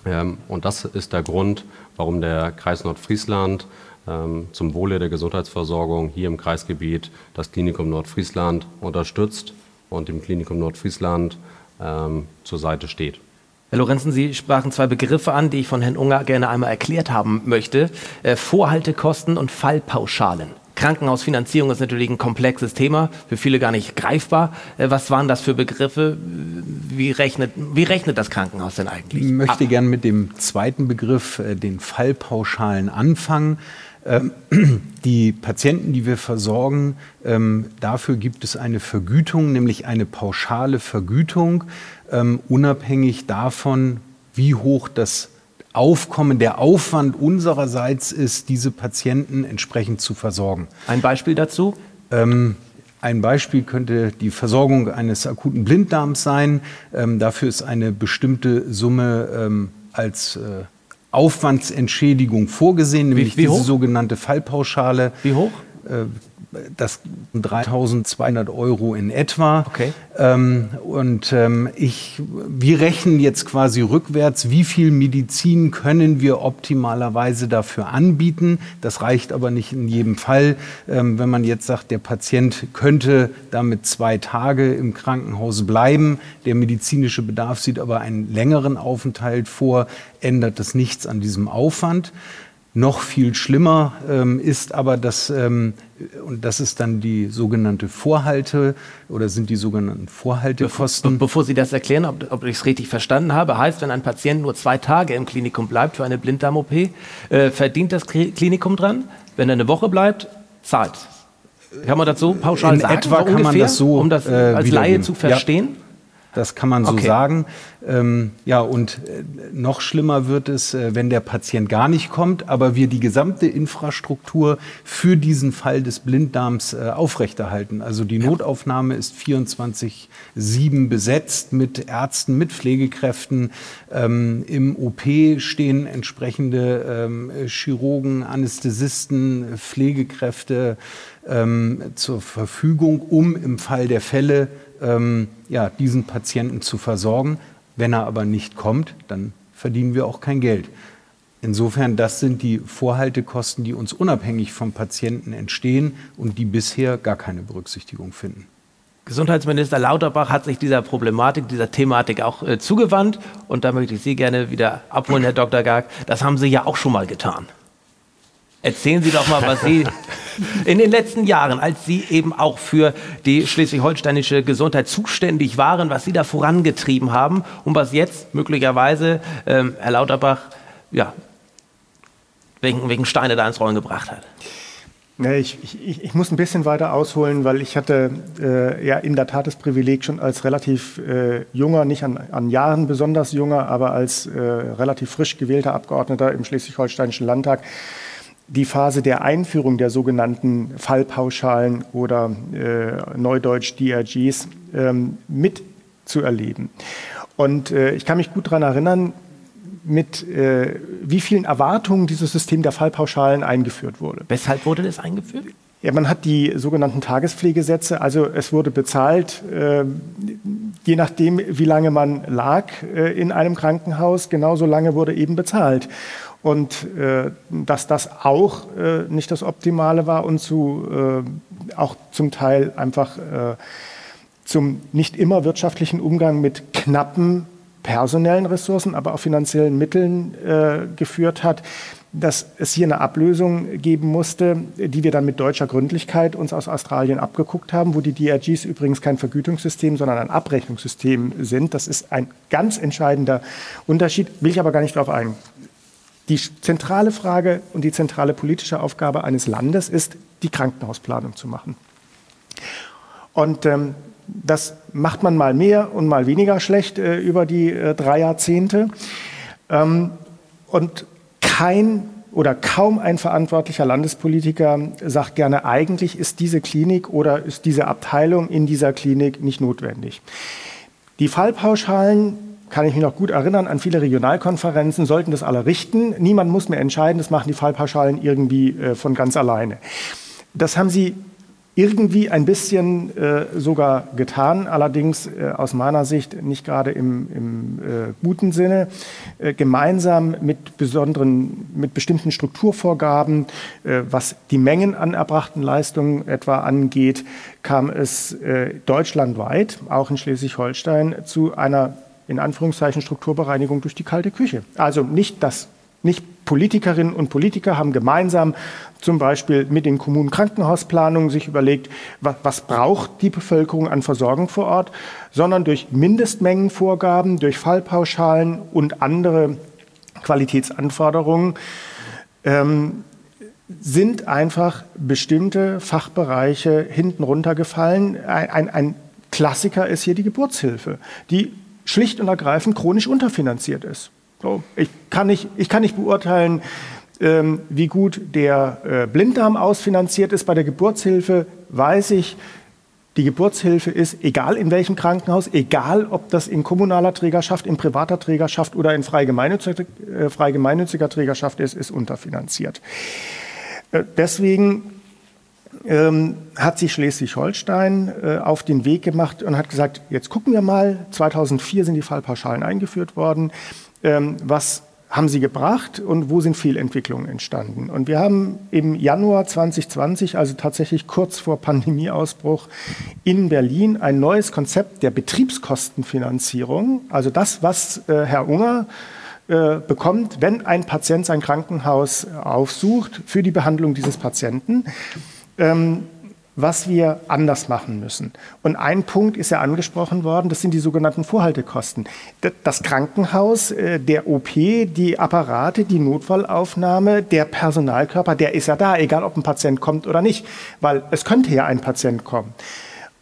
Ähm, und das ist der Grund, warum der Kreis Nordfriesland ähm, zum Wohle der Gesundheitsversorgung hier im Kreisgebiet das Klinikum Nordfriesland unterstützt und dem Klinikum Nordfriesland ähm, zur Seite steht. Herr Lorenzen, Sie sprachen zwei Begriffe an, die ich von Herrn Unger gerne einmal erklärt haben möchte. Äh, Vorhaltekosten und Fallpauschalen. Krankenhausfinanzierung ist natürlich ein komplexes Thema, für viele gar nicht greifbar. Äh, was waren das für Begriffe? Wie rechnet, wie rechnet das Krankenhaus denn eigentlich? Ich möchte gerne mit dem zweiten Begriff, äh, den Fallpauschalen, anfangen. Ähm, die Patienten, die wir versorgen, ähm, dafür gibt es eine Vergütung, nämlich eine pauschale Vergütung, ähm, unabhängig davon, wie hoch das Aufkommen, der Aufwand unsererseits ist, diese Patienten entsprechend zu versorgen. Ein Beispiel dazu? Ähm, ein Beispiel könnte die Versorgung eines akuten Blinddarms sein. Ähm, dafür ist eine bestimmte Summe ähm, als äh, Aufwandsentschädigung vorgesehen, nämlich wie, wie diese sogenannte Fallpauschale. Wie hoch? Äh, das 3.200 Euro in etwa. Okay. Ähm, und ähm, ich, wir rechnen jetzt quasi rückwärts, wie viel Medizin können wir optimalerweise dafür anbieten. Das reicht aber nicht in jedem Fall. Ähm, wenn man jetzt sagt, der Patient könnte damit zwei Tage im Krankenhaus bleiben, der medizinische Bedarf sieht aber einen längeren Aufenthalt vor, ändert das nichts an diesem Aufwand. Noch viel schlimmer ähm, ist aber, dass, ähm, und das ist dann die sogenannte Vorhalte oder sind die sogenannten Vorhaltekosten. Bevor, bevor Sie das erklären, ob, ob ich es richtig verstanden habe, heißt, wenn ein Patient nur zwei Tage im Klinikum bleibt für eine Blinddarm-OP, äh, verdient das Klinikum dran? Wenn er eine Woche bleibt, zahlt. Kann man das so pauschal In sagen? etwa kann ungefähr, man das so um das äh, als Laie zu verstehen? Ja. Das kann man so okay. sagen. Ähm, ja, und äh, noch schlimmer wird es, äh, wenn der Patient gar nicht kommt, aber wir die gesamte Infrastruktur für diesen Fall des Blinddarms äh, aufrechterhalten. Also die Notaufnahme ist 24-7 besetzt mit Ärzten, mit Pflegekräften. Ähm, Im OP stehen entsprechende ähm, Chirurgen, Anästhesisten, Pflegekräfte ähm, zur Verfügung, um im Fall der Fälle ähm, ja, diesen Patienten zu versorgen. Wenn er aber nicht kommt, dann verdienen wir auch kein Geld. Insofern, das sind die Vorhaltekosten, die uns unabhängig vom Patienten entstehen und die bisher gar keine Berücksichtigung finden. Gesundheitsminister Lauterbach hat sich dieser Problematik, dieser Thematik auch äh, zugewandt. Und da möchte ich Sie gerne wieder abholen, Herr Dr. Garg. Das haben Sie ja auch schon mal getan. Erzählen Sie doch mal, was Sie in den letzten Jahren, als Sie eben auch für die schleswig-holsteinische Gesundheit zuständig waren, was Sie da vorangetrieben haben und was jetzt möglicherweise ähm, Herr Lauterbach ja, wegen, wegen Steine da ins Rollen gebracht hat. Ich, ich, ich, muss ein bisschen weiter ausholen, weil ich hatte äh, ja in der Tat das Privileg, schon als relativ äh, junger, nicht an, an, Jahren besonders junger, aber als äh, relativ frisch gewählter Abgeordneter im Schleswig-Holsteinischen Landtag die Phase der Einführung der sogenannten Fallpauschalen oder äh, Neudeutsch DRGs ähm, mitzuerleben. Und äh, ich kann mich gut daran erinnern, mit äh, wie vielen Erwartungen dieses System der Fallpauschalen eingeführt wurde. Weshalb wurde das eingeführt? Ja, man hat die sogenannten Tagespflegesätze, also es wurde bezahlt, äh, je nachdem, wie lange man lag äh, in einem Krankenhaus, genauso lange wurde eben bezahlt. Und äh, dass das auch äh, nicht das Optimale war und zu, äh, auch zum Teil einfach äh, zum nicht immer wirtschaftlichen Umgang mit knappen personellen Ressourcen, aber auch finanziellen Mitteln äh, geführt hat, dass es hier eine Ablösung geben musste, die wir dann mit deutscher Gründlichkeit uns aus Australien abgeguckt haben, wo die DRGs übrigens kein Vergütungssystem, sondern ein Abrechnungssystem sind. Das ist ein ganz entscheidender Unterschied, will ich aber gar nicht darauf eingehen. Die zentrale Frage und die zentrale politische Aufgabe eines Landes ist, die Krankenhausplanung zu machen. Und ähm, das macht man mal mehr und mal weniger schlecht äh, über die äh, drei Jahrzehnte. Ähm, und kein oder kaum ein verantwortlicher Landespolitiker sagt gerne, eigentlich ist diese Klinik oder ist diese Abteilung in dieser Klinik nicht notwendig. Die Fallpauschalen kann ich mich noch gut erinnern an viele Regionalkonferenzen, sollten das alle richten. Niemand muss mehr entscheiden, das machen die Fallpauschalen irgendwie äh, von ganz alleine. Das haben sie irgendwie ein bisschen äh, sogar getan, allerdings äh, aus meiner Sicht nicht gerade im, im äh, guten Sinne, äh, gemeinsam mit besonderen, mit bestimmten Strukturvorgaben, äh, was die Mengen an erbrachten Leistungen etwa angeht, kam es äh, deutschlandweit, auch in Schleswig-Holstein, zu einer in Anführungszeichen Strukturbereinigung durch die kalte Küche. Also nicht das nicht Politikerinnen und Politiker haben gemeinsam zum Beispiel mit den Kommunen Krankenhausplanungen sich überlegt, was, was, braucht die Bevölkerung an Versorgung vor Ort, sondern durch Mindestmengenvorgaben, durch Fallpauschalen und andere Qualitätsanforderungen ähm, sind einfach bestimmte Fachbereiche hinten runtergefallen. Ein, ein, ein Klassiker ist hier die Geburtshilfe, die schlicht und ergreifend chronisch unterfinanziert ist. So, ich, kann nicht, ich kann nicht beurteilen, ähm, wie gut der äh, Blinddarm ausfinanziert ist. Bei der Geburtshilfe weiß ich, die Geburtshilfe ist, egal in welchem Krankenhaus, egal ob das in kommunaler Trägerschaft, in privater Trägerschaft oder in frei gemeinnütziger, äh, frei Trägerschaft ist, ist unterfinanziert. Äh, deswegen ähm, hat sich Schleswig-Holstein äh, auf den Weg gemacht und hat gesagt, jetzt gucken wir mal, 2004 sind die Fallpauschalen eingeführt worden ähm, was haben sie gebracht und wo sind Fehlentwicklungen entstanden. Und wir haben im Januar 2020, also tatsächlich kurz vor Pandemieausbruch, in Berlin ein neues Konzept der Betriebskostenfinanzierung, also das, was äh, Herr Unger äh, bekommt, wenn ein Patient sein Krankenhaus aufsucht für die Behandlung dieses Patienten. Ähm, was wir anders machen müssen. Und ein Punkt ist ja angesprochen worden, das sind die sogenannten Vorhaltekosten. Das Krankenhaus, äh, der OP, die Apparate, die Notfallaufnahme, der Personalkörper, der ist ja da, egal ob ein Patient kommt oder nicht, weil es könnte ja ein Patient kommen.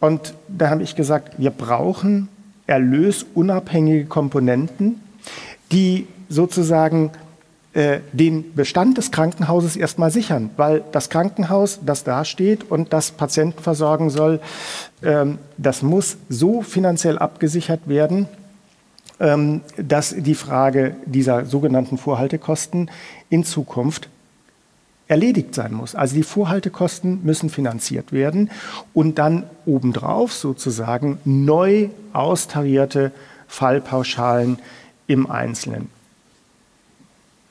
Und da habe ich gesagt, wir brauchen erlösunabhängige Komponenten, die sozusagen den Bestand des Krankenhauses erstmal sichern, weil das Krankenhaus, das da steht und das Patienten versorgen soll, ähm, das muss so finanziell abgesichert werden, ähm, dass die Frage dieser sogenannten Vorhaltekosten in Zukunft erledigt sein muss. Also die Vorhaltekosten müssen finanziert werden und dann obendrauf sozusagen neu austarierte Fallpauschalen im Einzelnen.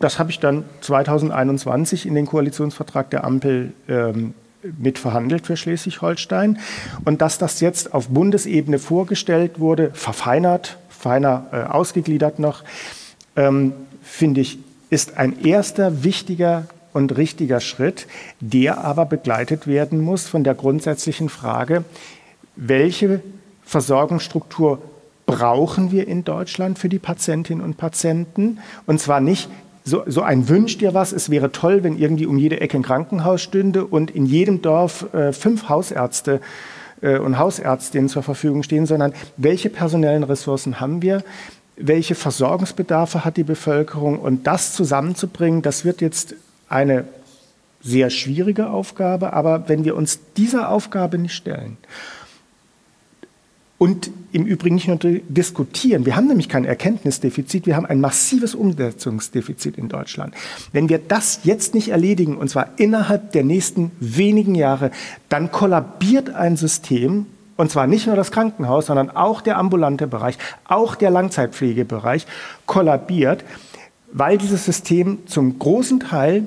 Das habe ich dann 2021 in den Koalitionsvertrag der Ampel ähm, mitverhandelt für Schleswig-Holstein. Und dass das jetzt auf Bundesebene vorgestellt wurde, verfeinert, feiner äh, ausgegliedert noch, ähm, finde ich, ist ein erster wichtiger und richtiger Schritt, der aber begleitet werden muss von der grundsätzlichen Frage, welche Versorgungsstruktur brauchen wir in Deutschland für die Patientinnen und Patienten? Und zwar nicht so, so ein Wünsch dir was, es wäre toll, wenn irgendwie um jede Ecke ein Krankenhaus stünde und in jedem Dorf äh, fünf Hausärzte äh, und Hausärztinnen zur Verfügung stehen, sondern welche personellen Ressourcen haben wir? Welche Versorgungsbedarfe hat die Bevölkerung? Und das zusammenzubringen, das wird jetzt eine sehr schwierige Aufgabe, aber wenn wir uns dieser Aufgabe nicht stellen, Und im Übrigen nicht nur diskutieren. Wir haben nämlich kein Erkenntnisdefizit, wir haben ein massives Umsetzungsdefizit in Deutschland. Wenn wir das jetzt nicht erledigen, und zwar innerhalb der nächsten wenigen Jahre, dann kollabiert ein System, und zwar nicht nur das Krankenhaus, sondern auch der ambulante Bereich, auch der Langzeitpflegebereich kollabiert, weil dieses System zum großen Teil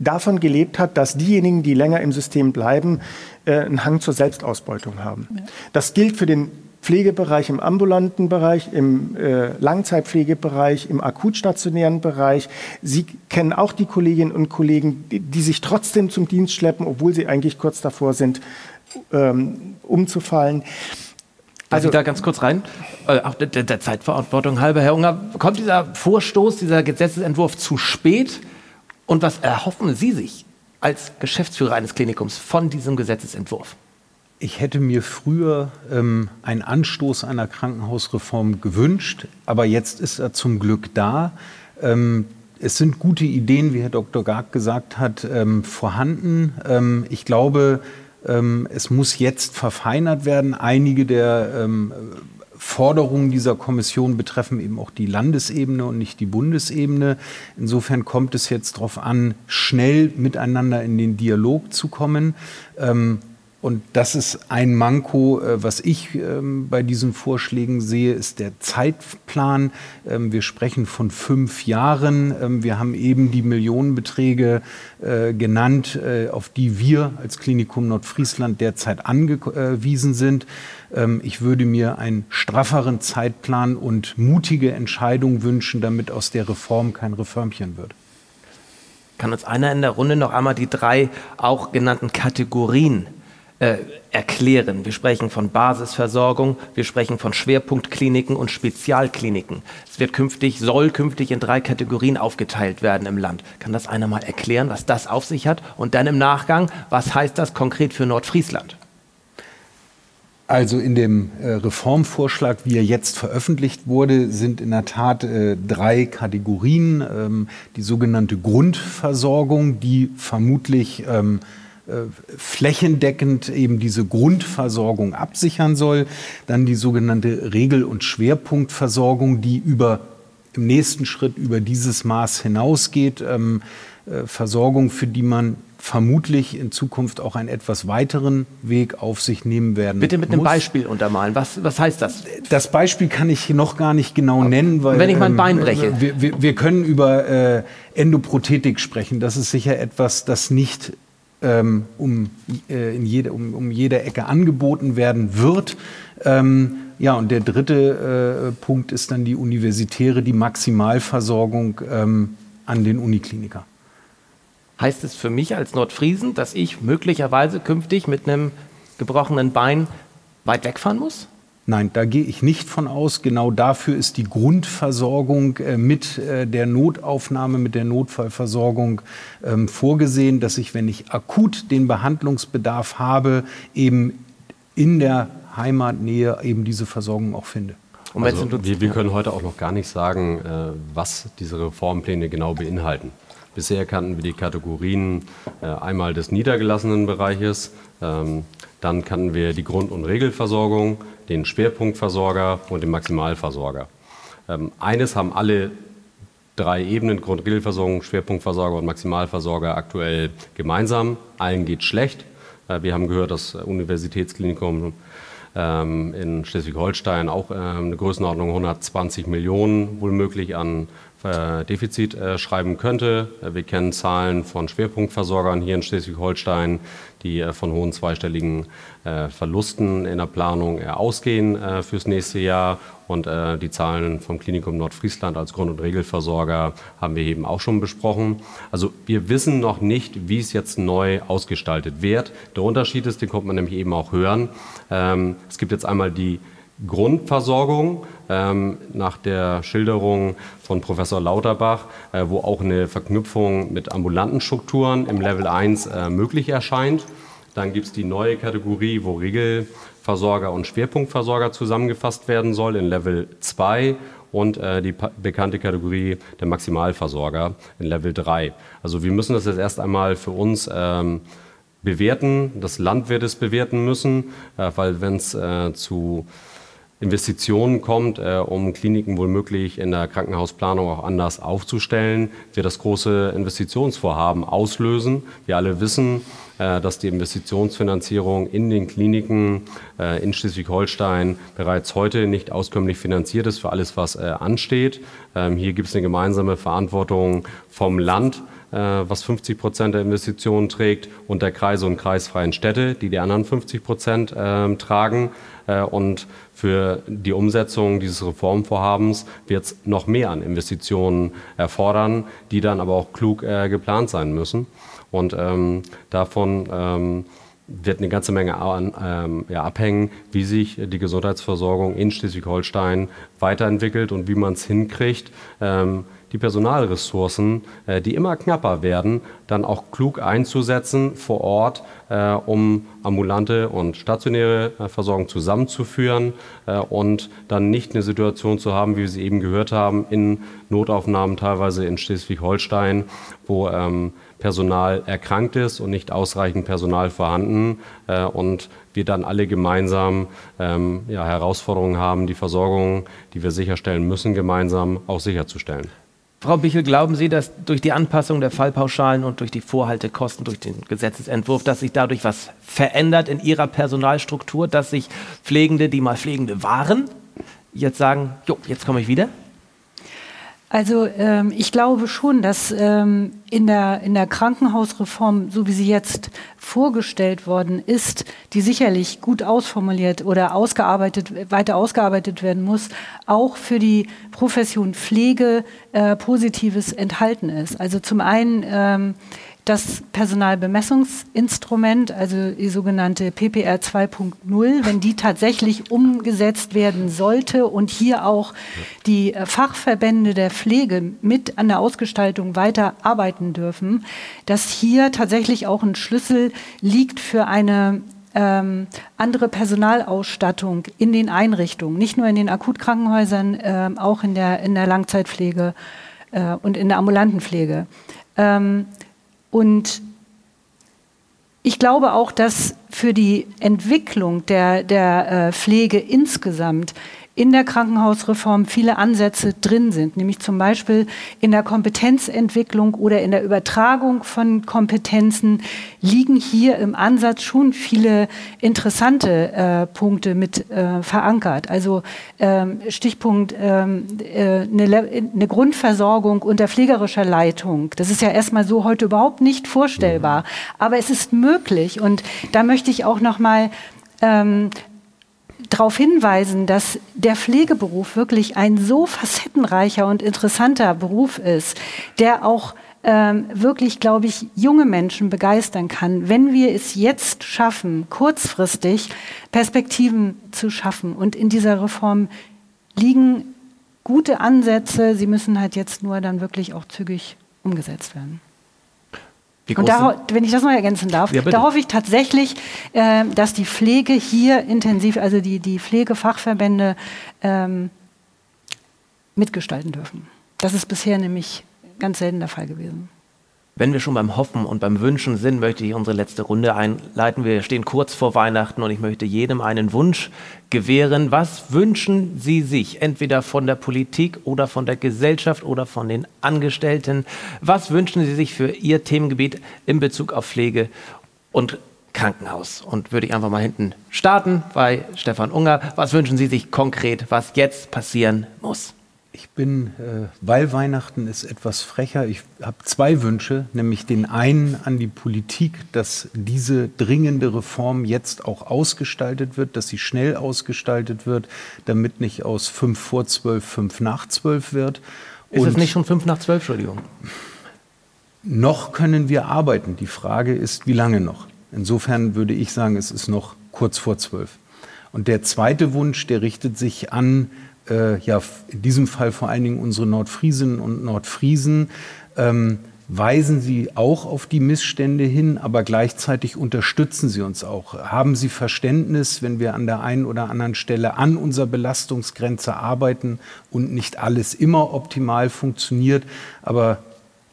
davon gelebt hat, dass diejenigen, die länger im System bleiben, äh, einen Hang zur Selbstausbeutung haben. Ja. Das gilt für den Pflegebereich im ambulanten Bereich, im äh, Langzeitpflegebereich, im akutstationären Bereich. Sie kennen auch die Kolleginnen und Kollegen, die, die sich trotzdem zum Dienst schleppen, obwohl sie eigentlich kurz davor sind, ähm, umzufallen. Also ich da ganz kurz rein, äh, auch der, der, Zeitverantwortung halber, Herr Unger, kommt dieser Vorstoß, dieser Gesetzesentwurf zu spät? Und was erhoffen Sie sich als Geschäftsführer eines Klinikums von diesem Gesetzesentwurf? Ich hätte mir früher ähm, einen Anstoß einer Krankenhausreform gewünscht, aber jetzt ist er zum Glück da. Ähm, es sind gute Ideen, wie Herr Dr. Garg gesagt hat, ähm, vorhanden. Ähm, ich glaube, ähm, es muss jetzt verfeinert werden. Einige der ähm, Forderungen dieser Kommission betreffen eben auch die Landesebene und nicht die Bundesebene. Insofern kommt es jetzt darauf an, schnell miteinander in den Dialog zu kommen. Ähm, und das ist ein Manko, äh, was ich ähm, bei diesen Vorschlägen sehe, ist der Zeitplan. Ähm, wir sprechen von fünf Jahren. Wir haben eben die Millionenbeträge äh, genannt, äh, auf die wir als Klinikum Nordfriesland derzeit angewiesen sind. Ich würde mir einen strafferen Zeitplan und mutige Entscheidungen wünschen, damit aus der Reform kein Reformchen wird. Kann uns einer in der Runde noch einmal die drei auch genannten Kategorien äh, erklären. Wir sprechen von Basisversorgung, wir sprechen von Schwerpunktkliniken und Spezialkliniken. Es wird künftig, soll künftig in drei Kategorien aufgeteilt werden im Land. Kann das einer mal erklären, was das auf sich hat? Und dann im Nachgang, was heißt das konkret für Nordfriesland? Also in dem äh, Reformvorschlag, wie er jetzt veröffentlicht wurde, sind in der Tat äh, drei Kategorien. Ähm, die sogenannte Grundversorgung, die vermutlich ähm, äh, flächendeckend eben diese Grundversorgung absichern soll. Dann die sogenannte Regel- und Schwerpunktversorgung, die über im nächsten Schritt über dieses Maß hinausgeht. Ähm, äh, Versorgung, für die man vermutlich in Zukunft auch einen etwas weiteren Weg auf sich nehmen werden. Bitte mit muss. einem Beispiel untermalen. Was, was heißt das? Das Beispiel kann ich noch gar nicht genau nennen, weil. Wenn ich mein Bein ähm, breche. Wir, wir, wir können über äh, Endoprothetik sprechen. Das ist sicher etwas, das nicht ähm, um, äh, in jede, um, um jede Ecke angeboten werden wird. Ähm, ja, und der dritte äh, Punkt ist dann die universitäre, die Maximalversorgung ähm, an den Unikliniker. Heißt es für mich als Nordfriesen, dass ich möglicherweise künftig mit einem gebrochenen Bein weit wegfahren muss? Nein, da gehe ich nicht von aus. Genau dafür ist die Grundversorgung äh, mit äh, der Notaufnahme, mit der Notfallversorgung ähm, vorgesehen, dass ich, wenn ich akut den Behandlungsbedarf habe, eben in der Heimatnähe eben diese Versorgung auch finde. Also, wir, wir, können heute auch noch gar nicht sagen, äh, was diese Reformpläne genau beinhalten. Bisher kannten wir die Kategorien einmal des niedergelassenen Bereiches, ähm, dann kannten wir die Grund- und Regelversorgung, den Schwerpunktversorger und den Maximalversorger. Ähm, eines haben alle drei Ebenen, Grund- und Regelversorgung, Schwerpunktversorger und Maximalversorger aktuell gemeinsam. Allen geht schlecht. Äh, wir haben gehört, das Universitätsklinikum ähm, in Schleswig-Holstein auch äh, eine Größenordnung 120 Millionen wohl möglich an äh, Defizit äh, schreiben könnte. Äh, wir kennen Zahlen von Schwerpunktversorgern hier in Schleswig-Holstein, die von hohen zweistelligen Verlusten in der Planung ausgehen fürs nächste Jahr. Und die Zahlen vom Klinikum Nordfriesland als Grund- und Regelversorger haben wir eben auch schon besprochen. Also wir wissen noch nicht, wie es jetzt neu ausgestaltet wird. Der Unterschied ist, den kommt man nämlich eben auch hören. Ähm, es gibt jetzt einmal die Grundversorgung ähm, nach der Schilderung von Professor Lauterbach, äh, wo auch eine Verknüpfung mit ambulanten Strukturen im Level 1 äh, möglich erscheint. Dann gibt es die neue Kategorie, wo Regelversorger und Schwerpunktversorger zusammengefasst werden soll in Level 2 und äh, die bekannte Kategorie der Maximalversorger in Level 3. Also wir müssen das jetzt erst einmal für uns ähm, bewerten, das Land wird es bewerten müssen, äh, weil wenn es äh, zu Investitionen kommt, äh, um Kliniken womöglich in der Krankenhausplanung auch anders aufzustellen, wird das große Investitionsvorhaben auslösen. Wir alle wissen, äh, dass die Investitionsfinanzierung in den Kliniken äh, in Schleswig-Holstein bereits heute nicht auskömmlich finanziert ist für alles, was äh, ansteht. Ähm, hier gibt es eine gemeinsame Verantwortung vom Land was 50 Prozent der Investitionen trägt, und der Kreise und kreisfreien Städte, die die anderen 50 Prozent äh, tragen. Äh, und für die Umsetzung dieses Reformvorhabens wird es noch mehr an Investitionen erfordern, die dann aber auch klug äh, geplant sein müssen. Und ähm, davon ähm, wird eine ganze Menge an, ähm, ja, abhängen, wie sich die Gesundheitsversorgung in Schleswig-Holstein weiterentwickelt und wie man es hinkriegt, ähm, die Personalressourcen, äh, die immer knapper werden, dann auch klug einzusetzen vor Ort, äh, um ambulante und stationäre äh, Versorgung zusammenzuführen äh, und dann nicht eine Situation zu haben, wie wir sie eben gehört haben, in Notaufnahmen teilweise in Schleswig-Holstein, wo ähm, Personal erkrankt ist und nicht ausreichend Personal vorhanden äh, und wir dann alle gemeinsam ähm, ja, Herausforderungen haben, die Versorgung, die wir sicherstellen müssen, gemeinsam auch sicherzustellen. Frau Bichel, glauben Sie, dass durch die Anpassung der Fallpauschalen und durch die Vorhaltekosten, durch den Gesetzesentwurf, dass sich dadurch was verändert in Ihrer Personalstruktur, dass sich Pflegende, die mal Pflegende waren, jetzt sagen, jo, jetzt komme ich wieder? Also ähm, ich glaube schon, dass ähm, in, der, in der Krankenhausreform, so wie sie jetzt vorgestellt worden ist, die sicherlich gut ausformuliert oder ausgearbeitet, weiter ausgearbeitet werden muss, auch für die Profession Pflege äh, Positives enthalten ist. Also zum einen ähm, das Personalbemessungsinstrument, also die sogenannte PPR 2.0, wenn die tatsächlich umgesetzt werden sollte und hier auch die äh, Fachverbände der Pflege mit an der Ausgestaltung weiter arbeiten dürfen, dass hier tatsächlich auch ein Schlüssel liegt für eine ähm, andere Personalausstattung in den Einrichtungen, nicht nur in den Akutkrankenhäusern, äh, auch in der, in der Langzeitpflege äh, und in der ambulanten Pflege. Ähm, und ich glaube auch, dass für die Entwicklung der, der äh, Pflege insgesamt in der Krankenhausreform viele Ansätze drin sind, nämlich zum Beispiel in der Kompetenzentwicklung oder in der Übertragung von Kompetenzen liegen hier im Ansatz schon viele interessante äh, Punkte mit äh, verankert. Also ähm, Stichpunkt ähm, äh, eine, eine, Grundversorgung unter pflegerischer Leitung. Das ist ja erstmal so heute überhaupt nicht vorstellbar, aber es ist möglich und da möchte ich auch noch mal ähm, darauf hinweisen, dass der Pflegeberuf wirklich ein so facettenreicher und interessanter Beruf ist, der auch ähm, wirklich, glaube ich, junge Menschen begeistern kann, wenn wir es jetzt schaffen, kurzfristig Perspektiven zu schaffen. Und in dieser Reform liegen gute Ansätze. Sie müssen halt jetzt nur dann wirklich auch zügig umgesetzt werden. Und da, wenn ich das noch ergänzen darf, ja, da hoffe ich tatsächlich, äh, dass die Pflege hier intensiv, also die, die Pflegefachverbände ähm, mitgestalten dürfen. Das ist bisher nämlich ganz selten der Fall gewesen. Wenn wir schon beim Hoffen und beim Wünschen sind, möchte ich unsere letzte Runde einleiten. Wir stehen kurz vor Weihnachten und ich möchte jedem einen Wunsch gewähren. Was wünschen Sie sich, entweder von der Politik oder von der Gesellschaft oder von den Angestellten? Was wünschen Sie sich für Ihr Themengebiet in Bezug auf Pflege und Krankenhaus? Und würde ich einfach mal hinten starten bei Stefan Unger. Was wünschen Sie sich konkret, was jetzt passieren muss? Ich bin, äh, weil Weihnachten ist etwas frecher. Ich habe zwei Wünsche, nämlich den einen an die Politik, dass diese dringende Reform jetzt auch ausgestaltet wird, dass sie schnell ausgestaltet wird, damit nicht aus fünf vor zwölf fünf nach zwölf wird. Ist Und es nicht schon fünf nach zwölf, Entschuldigung? Noch können wir arbeiten. Die Frage ist, wie lange noch? Insofern würde ich sagen, es ist noch kurz vor zwölf. Und der zweite Wunsch, der richtet sich an äh, ja in diesem Fall vor allen Dingen unsere Nordfriesinnen und Nordfriesen, ähm, weisen Sie auch auf die Missstände hin, aber gleichzeitig unterstützen Sie uns auch. Haben Sie Verständnis, wenn wir an der einen oder anderen Stelle an unserer Belastungsgrenze arbeiten und nicht alles immer optimal funktioniert. Aber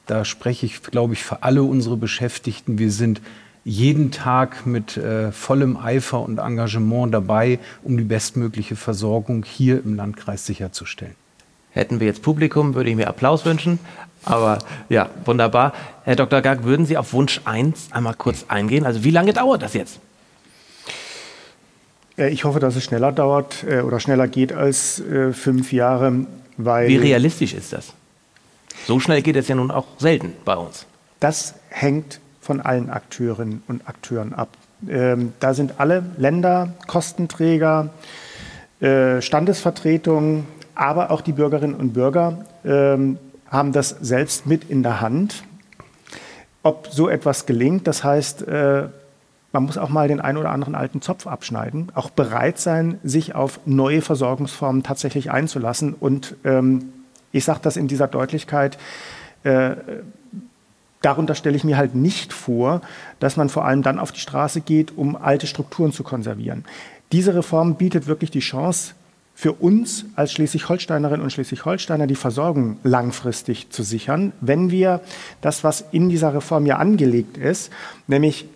da spreche ich, glaube ich, für alle unsere Beschäftigten. Wir sind jeden Tag mit äh, vollem Eifer und Engagement dabei, um die bestmögliche Versorgung hier im Landkreis sicherzustellen. Hätten wir jetzt Publikum, würde ich mir Applaus wünschen. Aber ja, wunderbar. Herr Dr. Gag, würden Sie auf Wunsch 1 einmal kurz eingehen? Also wie lange dauert das jetzt? Ich hoffe, dass es schneller dauert äh, oder schneller geht als äh, fünf Jahre. Weil wie realistisch ist das? So schnell geht es ja nun auch selten bei uns. Das hängt von allen Akteurinnen und Akteuren ab. Ähm, da sind alle Länder, Kostenträger, äh, Standesvertretungen, aber auch die Bürgerinnen und Bürger ähm, haben das selbst mit in der Hand. Ob so etwas gelingt, das heißt, äh, man muss auch mal den einen oder anderen alten Zopf abschneiden, auch bereit sein, sich auf neue Versorgungsformen tatsächlich einzulassen. Und ähm, ich sage das in dieser Deutlichkeit, äh, darunter stelle ich mir halt nicht vor, dass man vor allem dann auf die Straße geht, um alte Strukturen zu konservieren. Diese Reform bietet wirklich die Chance, für uns als Schleswig-Holsteinerinnen und Schleswig-Holsteiner die Versorgung langfristig zu sichern, wenn wir das, was in dieser Reform ja angelegt ist, nämlich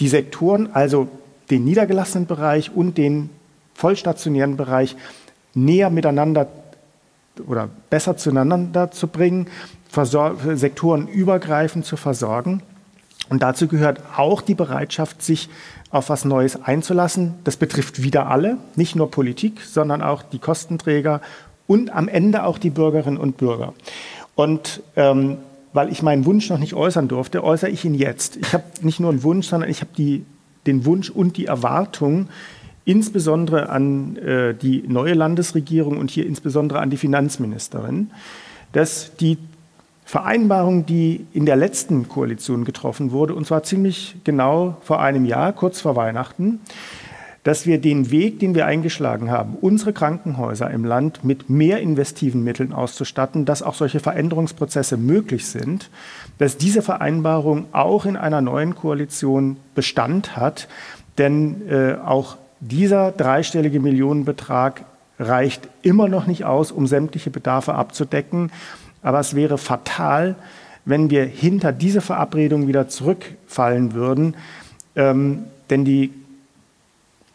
die Sektoren, also den niedergelassenen Bereich und den vollstationären Bereich, näher miteinander oder besser zueinander zu bringen, Sektoren übergreifend zu versorgen. Und dazu gehört auch die Bereitschaft, sich auf was Neues einzulassen. Das betrifft wieder alle, nicht nur Politik, sondern auch die Kostenträger und am Ende auch die Bürgerinnen und Bürger. Und ähm, weil ich meinen Wunsch noch nicht äußern durfte, äußere ich ihn jetzt. Ich habe nicht nur einen Wunsch, sondern ich habe den Wunsch und die Erwartung, insbesondere an äh, die neue Landesregierung und hier insbesondere an die Finanzministerin, dass die Vereinbarung, die in der letzten Koalition getroffen wurde, und zwar ziemlich genau vor einem Jahr, kurz vor Weihnachten, dass wir den Weg, den wir eingeschlagen haben, unsere Krankenhäuser im Land mit mehr investiven Mitteln auszustatten, dass auch solche Veränderungsprozesse möglich sind, dass diese Vereinbarung auch in einer neuen Koalition Bestand hat, denn äh, auch dieser dreistellige Millionenbetrag reicht immer noch nicht aus, um sämtliche Bedarfe abzudecken. Aber es wäre fatal, wenn wir hinter diese Verabredung wieder zurückfallen würden. Ähm, denn die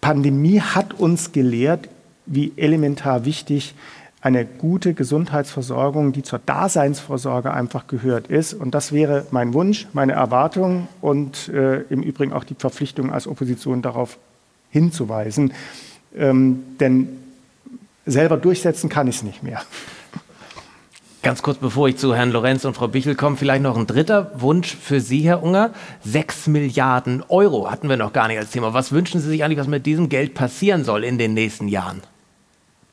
Pandemie hat uns gelehrt, wie elementar wichtig eine gute Gesundheitsversorgung, die zur Daseinsvorsorge einfach gehört ist. Und das wäre mein Wunsch, meine Erwartung und äh, im Übrigen auch die Verpflichtung als Opposition darauf hinzuweisen. Ähm, denn selber durchsetzen kann ich es nicht mehr. Ganz kurz, bevor ich zu Herrn Lorenz und Frau Bichel komme, vielleicht noch ein dritter Wunsch für Sie, Herr Unger. Sechs Milliarden Euro hatten wir noch gar nicht als Thema. Was wünschen Sie sich eigentlich, was mit diesem Geld passieren soll in den nächsten Jahren?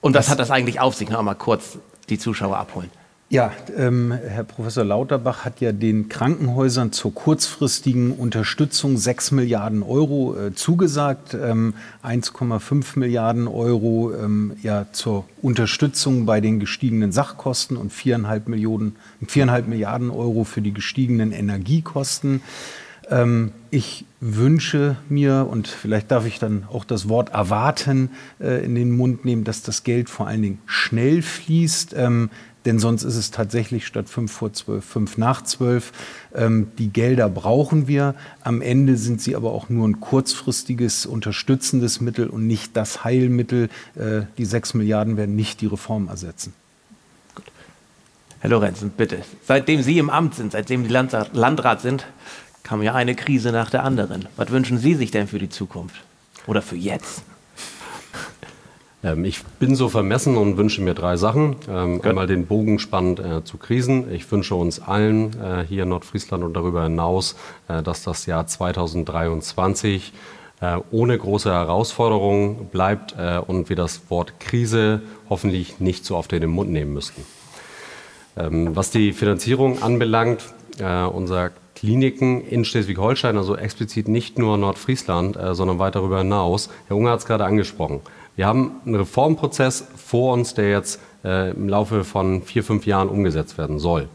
Und was hat das eigentlich auf sich? Noch mal kurz die Zuschauer abholen. Ja, ähm, Herr Professor Lauterbach hat ja den Krankenhäusern zur kurzfristigen Unterstützung 6 Milliarden Euro äh, zugesagt, ähm, 1,5 Milliarden Euro ähm, ja, zur Unterstützung bei den gestiegenen Sachkosten und 4,5 Millionen, 4,5 Milliarden Euro für die gestiegenen Energiekosten. Ähm, ich wünsche mir, und vielleicht darf ich dann auch das Wort erwarten äh, in den Mund nehmen, dass das Geld vor allen Dingen schnell fließt. Denn sonst ist es tatsächlich statt fünf vor zwölf, fünf nach zwölf. Ähm, die Gelder brauchen wir. Am Ende sind sie aber auch nur ein kurzfristiges, unterstützendes Mittel und nicht das Heilmittel. Äh, die sechs Milliarden werden nicht die Reform ersetzen. Gut. Herr Lorenzen, bitte. Seitdem Sie im Amt sind, seitdem Sie Landrat sind, kam ja eine Krise nach der anderen. Was wünschen Sie sich denn für die Zukunft? Oder für jetzt? Ähm, ich bin so vermessen und wünsche mir drei Sachen. Ähm, einmal den Bogen spannend äh, zu Krisen. Ich wünsche uns allen äh, hier in Nordfriesland und darüber hinaus, äh, dass das Jahr 2023 äh, ohne große Herausforderungen bleibt und wir das Wort Krise hoffentlich nicht so oft in den Mund nehmen müssten. Ähm, was die Finanzierung anbelangt, unser Kliniken in Schleswig-Holstein, also explizit nicht nur Nordfriesland, sondern weit darüber hinaus. Herr Unger hat es gerade angesprochen. Wir haben einen Reformprozess vor uns, der jetzt äh, im Laufe von vier, fünf Jahren umgesetzt werden soll.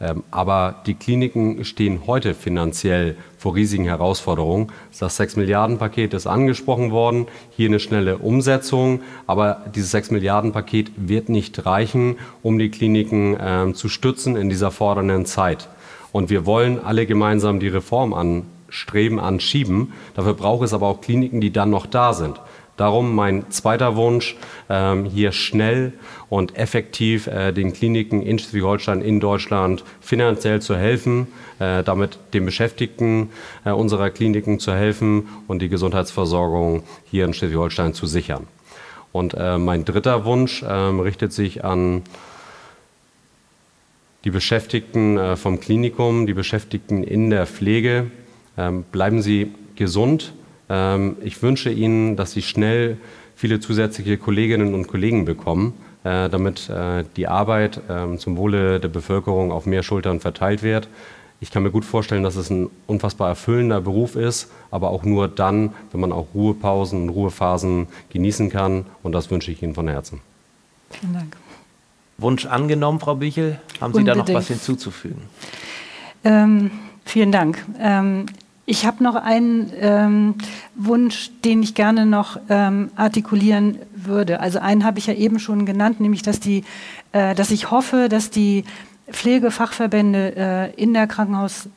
Ähm, aber die Kliniken stehen heute finanziell vor riesigen Herausforderungen. Das 6 Milliarden Paket ist angesprochen worden. Hier eine schnelle Umsetzung. Aber dieses 6 Milliarden Paket wird nicht reichen, um die Kliniken äh, zu stützen in dieser fordernden Zeit. Und wir wollen alle gemeinsam die Reform an Streben anschieben. Dafür braucht es aber auch Kliniken, die dann noch da sind. Darum mein zweiter Wunsch, ähm, hier schnell und effektiv äh, den Kliniken in Schleswig-Holstein, in Deutschland finanziell zu helfen, äh, damit den Beschäftigten äh, unserer Kliniken zu helfen und die Gesundheitsversorgung hier in Schleswig-Holstein zu sichern. Und mein dritter Wunsch ähm, richtet sich an die Beschäftigten vom Klinikum, die Beschäftigten in der Pflege. Ähm, bleiben Sie gesund ich wünsche Ihnen, dass Sie schnell viele zusätzliche Kolleginnen und Kollegen bekommen, äh, damit äh, die Arbeit ähm, zum Wohle der Bevölkerung auf mehr Schultern verteilt wird. Ich kann mir gut vorstellen, dass es ein unfassbar erfüllender Beruf ist, aber auch nur dann, wenn man auch Ruhepausen und Ruhephasen genießen kann. Und das wünsche ich Ihnen von Herzen. Vielen Dank. Wunsch angenommen, Frau Bichel. Haben Sie Unbedingt. da noch was hinzuzufügen? Ähm, vielen Dank. Ähm, ich habe noch einen ähm, Wunsch, den ich gerne noch ähm, artikulieren würde. Also einen habe ich ja eben schon genannt, nämlich dass, die, äh, dass ich hoffe, dass die Pflegefachverbände äh, in der Krankenhaus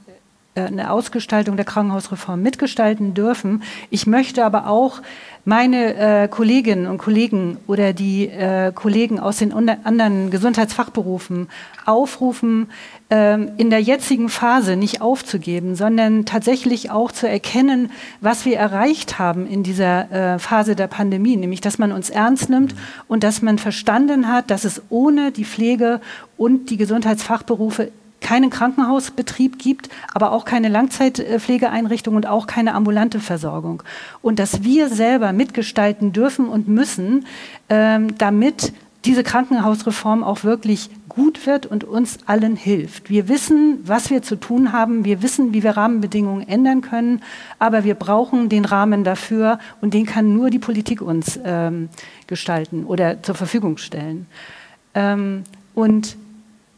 eine Ausgestaltung der Krankenhausreform mitgestalten dürfen. Ich möchte aber auch meine äh, Kolleginnen und Kollegen oder die äh, Kollegen aus den anderen Gesundheitsfachberufen aufrufen, ähm, in der jetzigen Phase nicht aufzugeben, sondern tatsächlich auch zu erkennen, was wir erreicht haben in dieser äh, Phase der Pandemie, nämlich dass man uns ernst nimmt und dass man verstanden hat, dass es ohne die Pflege und die Gesundheitsfachberufe keinen Krankenhausbetrieb gibt, aber auch keine Langzeitpflegeeinrichtung und auch keine ambulante Versorgung. Und dass wir selber mitgestalten dürfen und müssen, ähm, damit diese Krankenhausreform auch wirklich gut wird und uns allen hilft. Wir wissen, was wir zu tun haben, wir wissen, wie wir Rahmenbedingungen ändern können, aber wir brauchen den Rahmen dafür und den kann nur die Politik uns ähm, gestalten oder zur Verfügung stellen. Ähm, und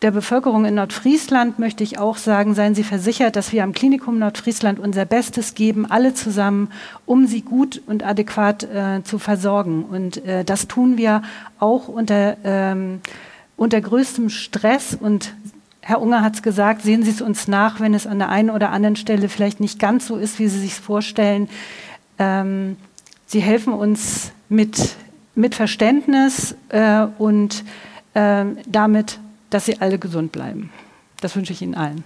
der Bevölkerung in Nordfriesland möchte ich auch sagen, seien Sie versichert, dass wir am Klinikum Nordfriesland unser Bestes geben, alle zusammen, um Sie gut und adäquat äh, zu versorgen. Und äh, das tun wir auch unter, ähm, unter größtem Stress. Und Herr Unger hat es gesagt, sehen Sie es uns nach, wenn es an der einen oder anderen Stelle vielleicht nicht ganz so ist, wie Sie sich vorstellen. Ähm, Sie helfen uns mit, mit Verständnis äh, und äh, damit dass Sie alle gesund bleiben. Das wünsche ich Ihnen allen.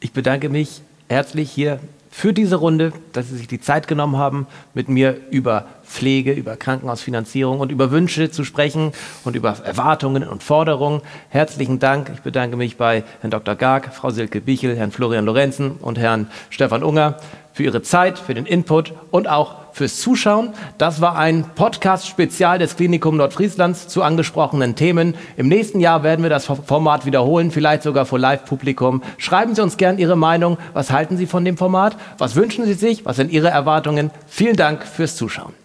Ich bedanke mich herzlich hier für diese Runde, dass Sie sich die Zeit genommen haben, mit mir über Pflege, über Krankenhausfinanzierung und über Wünsche zu sprechen und über Erwartungen und Forderungen. Herzlichen Dank. Ich bedanke mich bei Herrn Dr. Garg, Frau Silke Bichel, Herrn Florian Lorenzen und Herrn Stefan Unger für Ihre Zeit, für den Input und auch fürs Zuschauen. Das war ein Podcast-Spezial des Klinikum Nordfrieslands zu angesprochenen Themen. Im nächsten Jahr werden wir das Format wiederholen, vielleicht sogar vor Live-Publikum. Schreiben Sie uns gern Ihre Meinung. Was halten Sie von dem Format? Was wünschen Sie sich? Was sind Ihre Erwartungen? Vielen Dank fürs Zuschauen.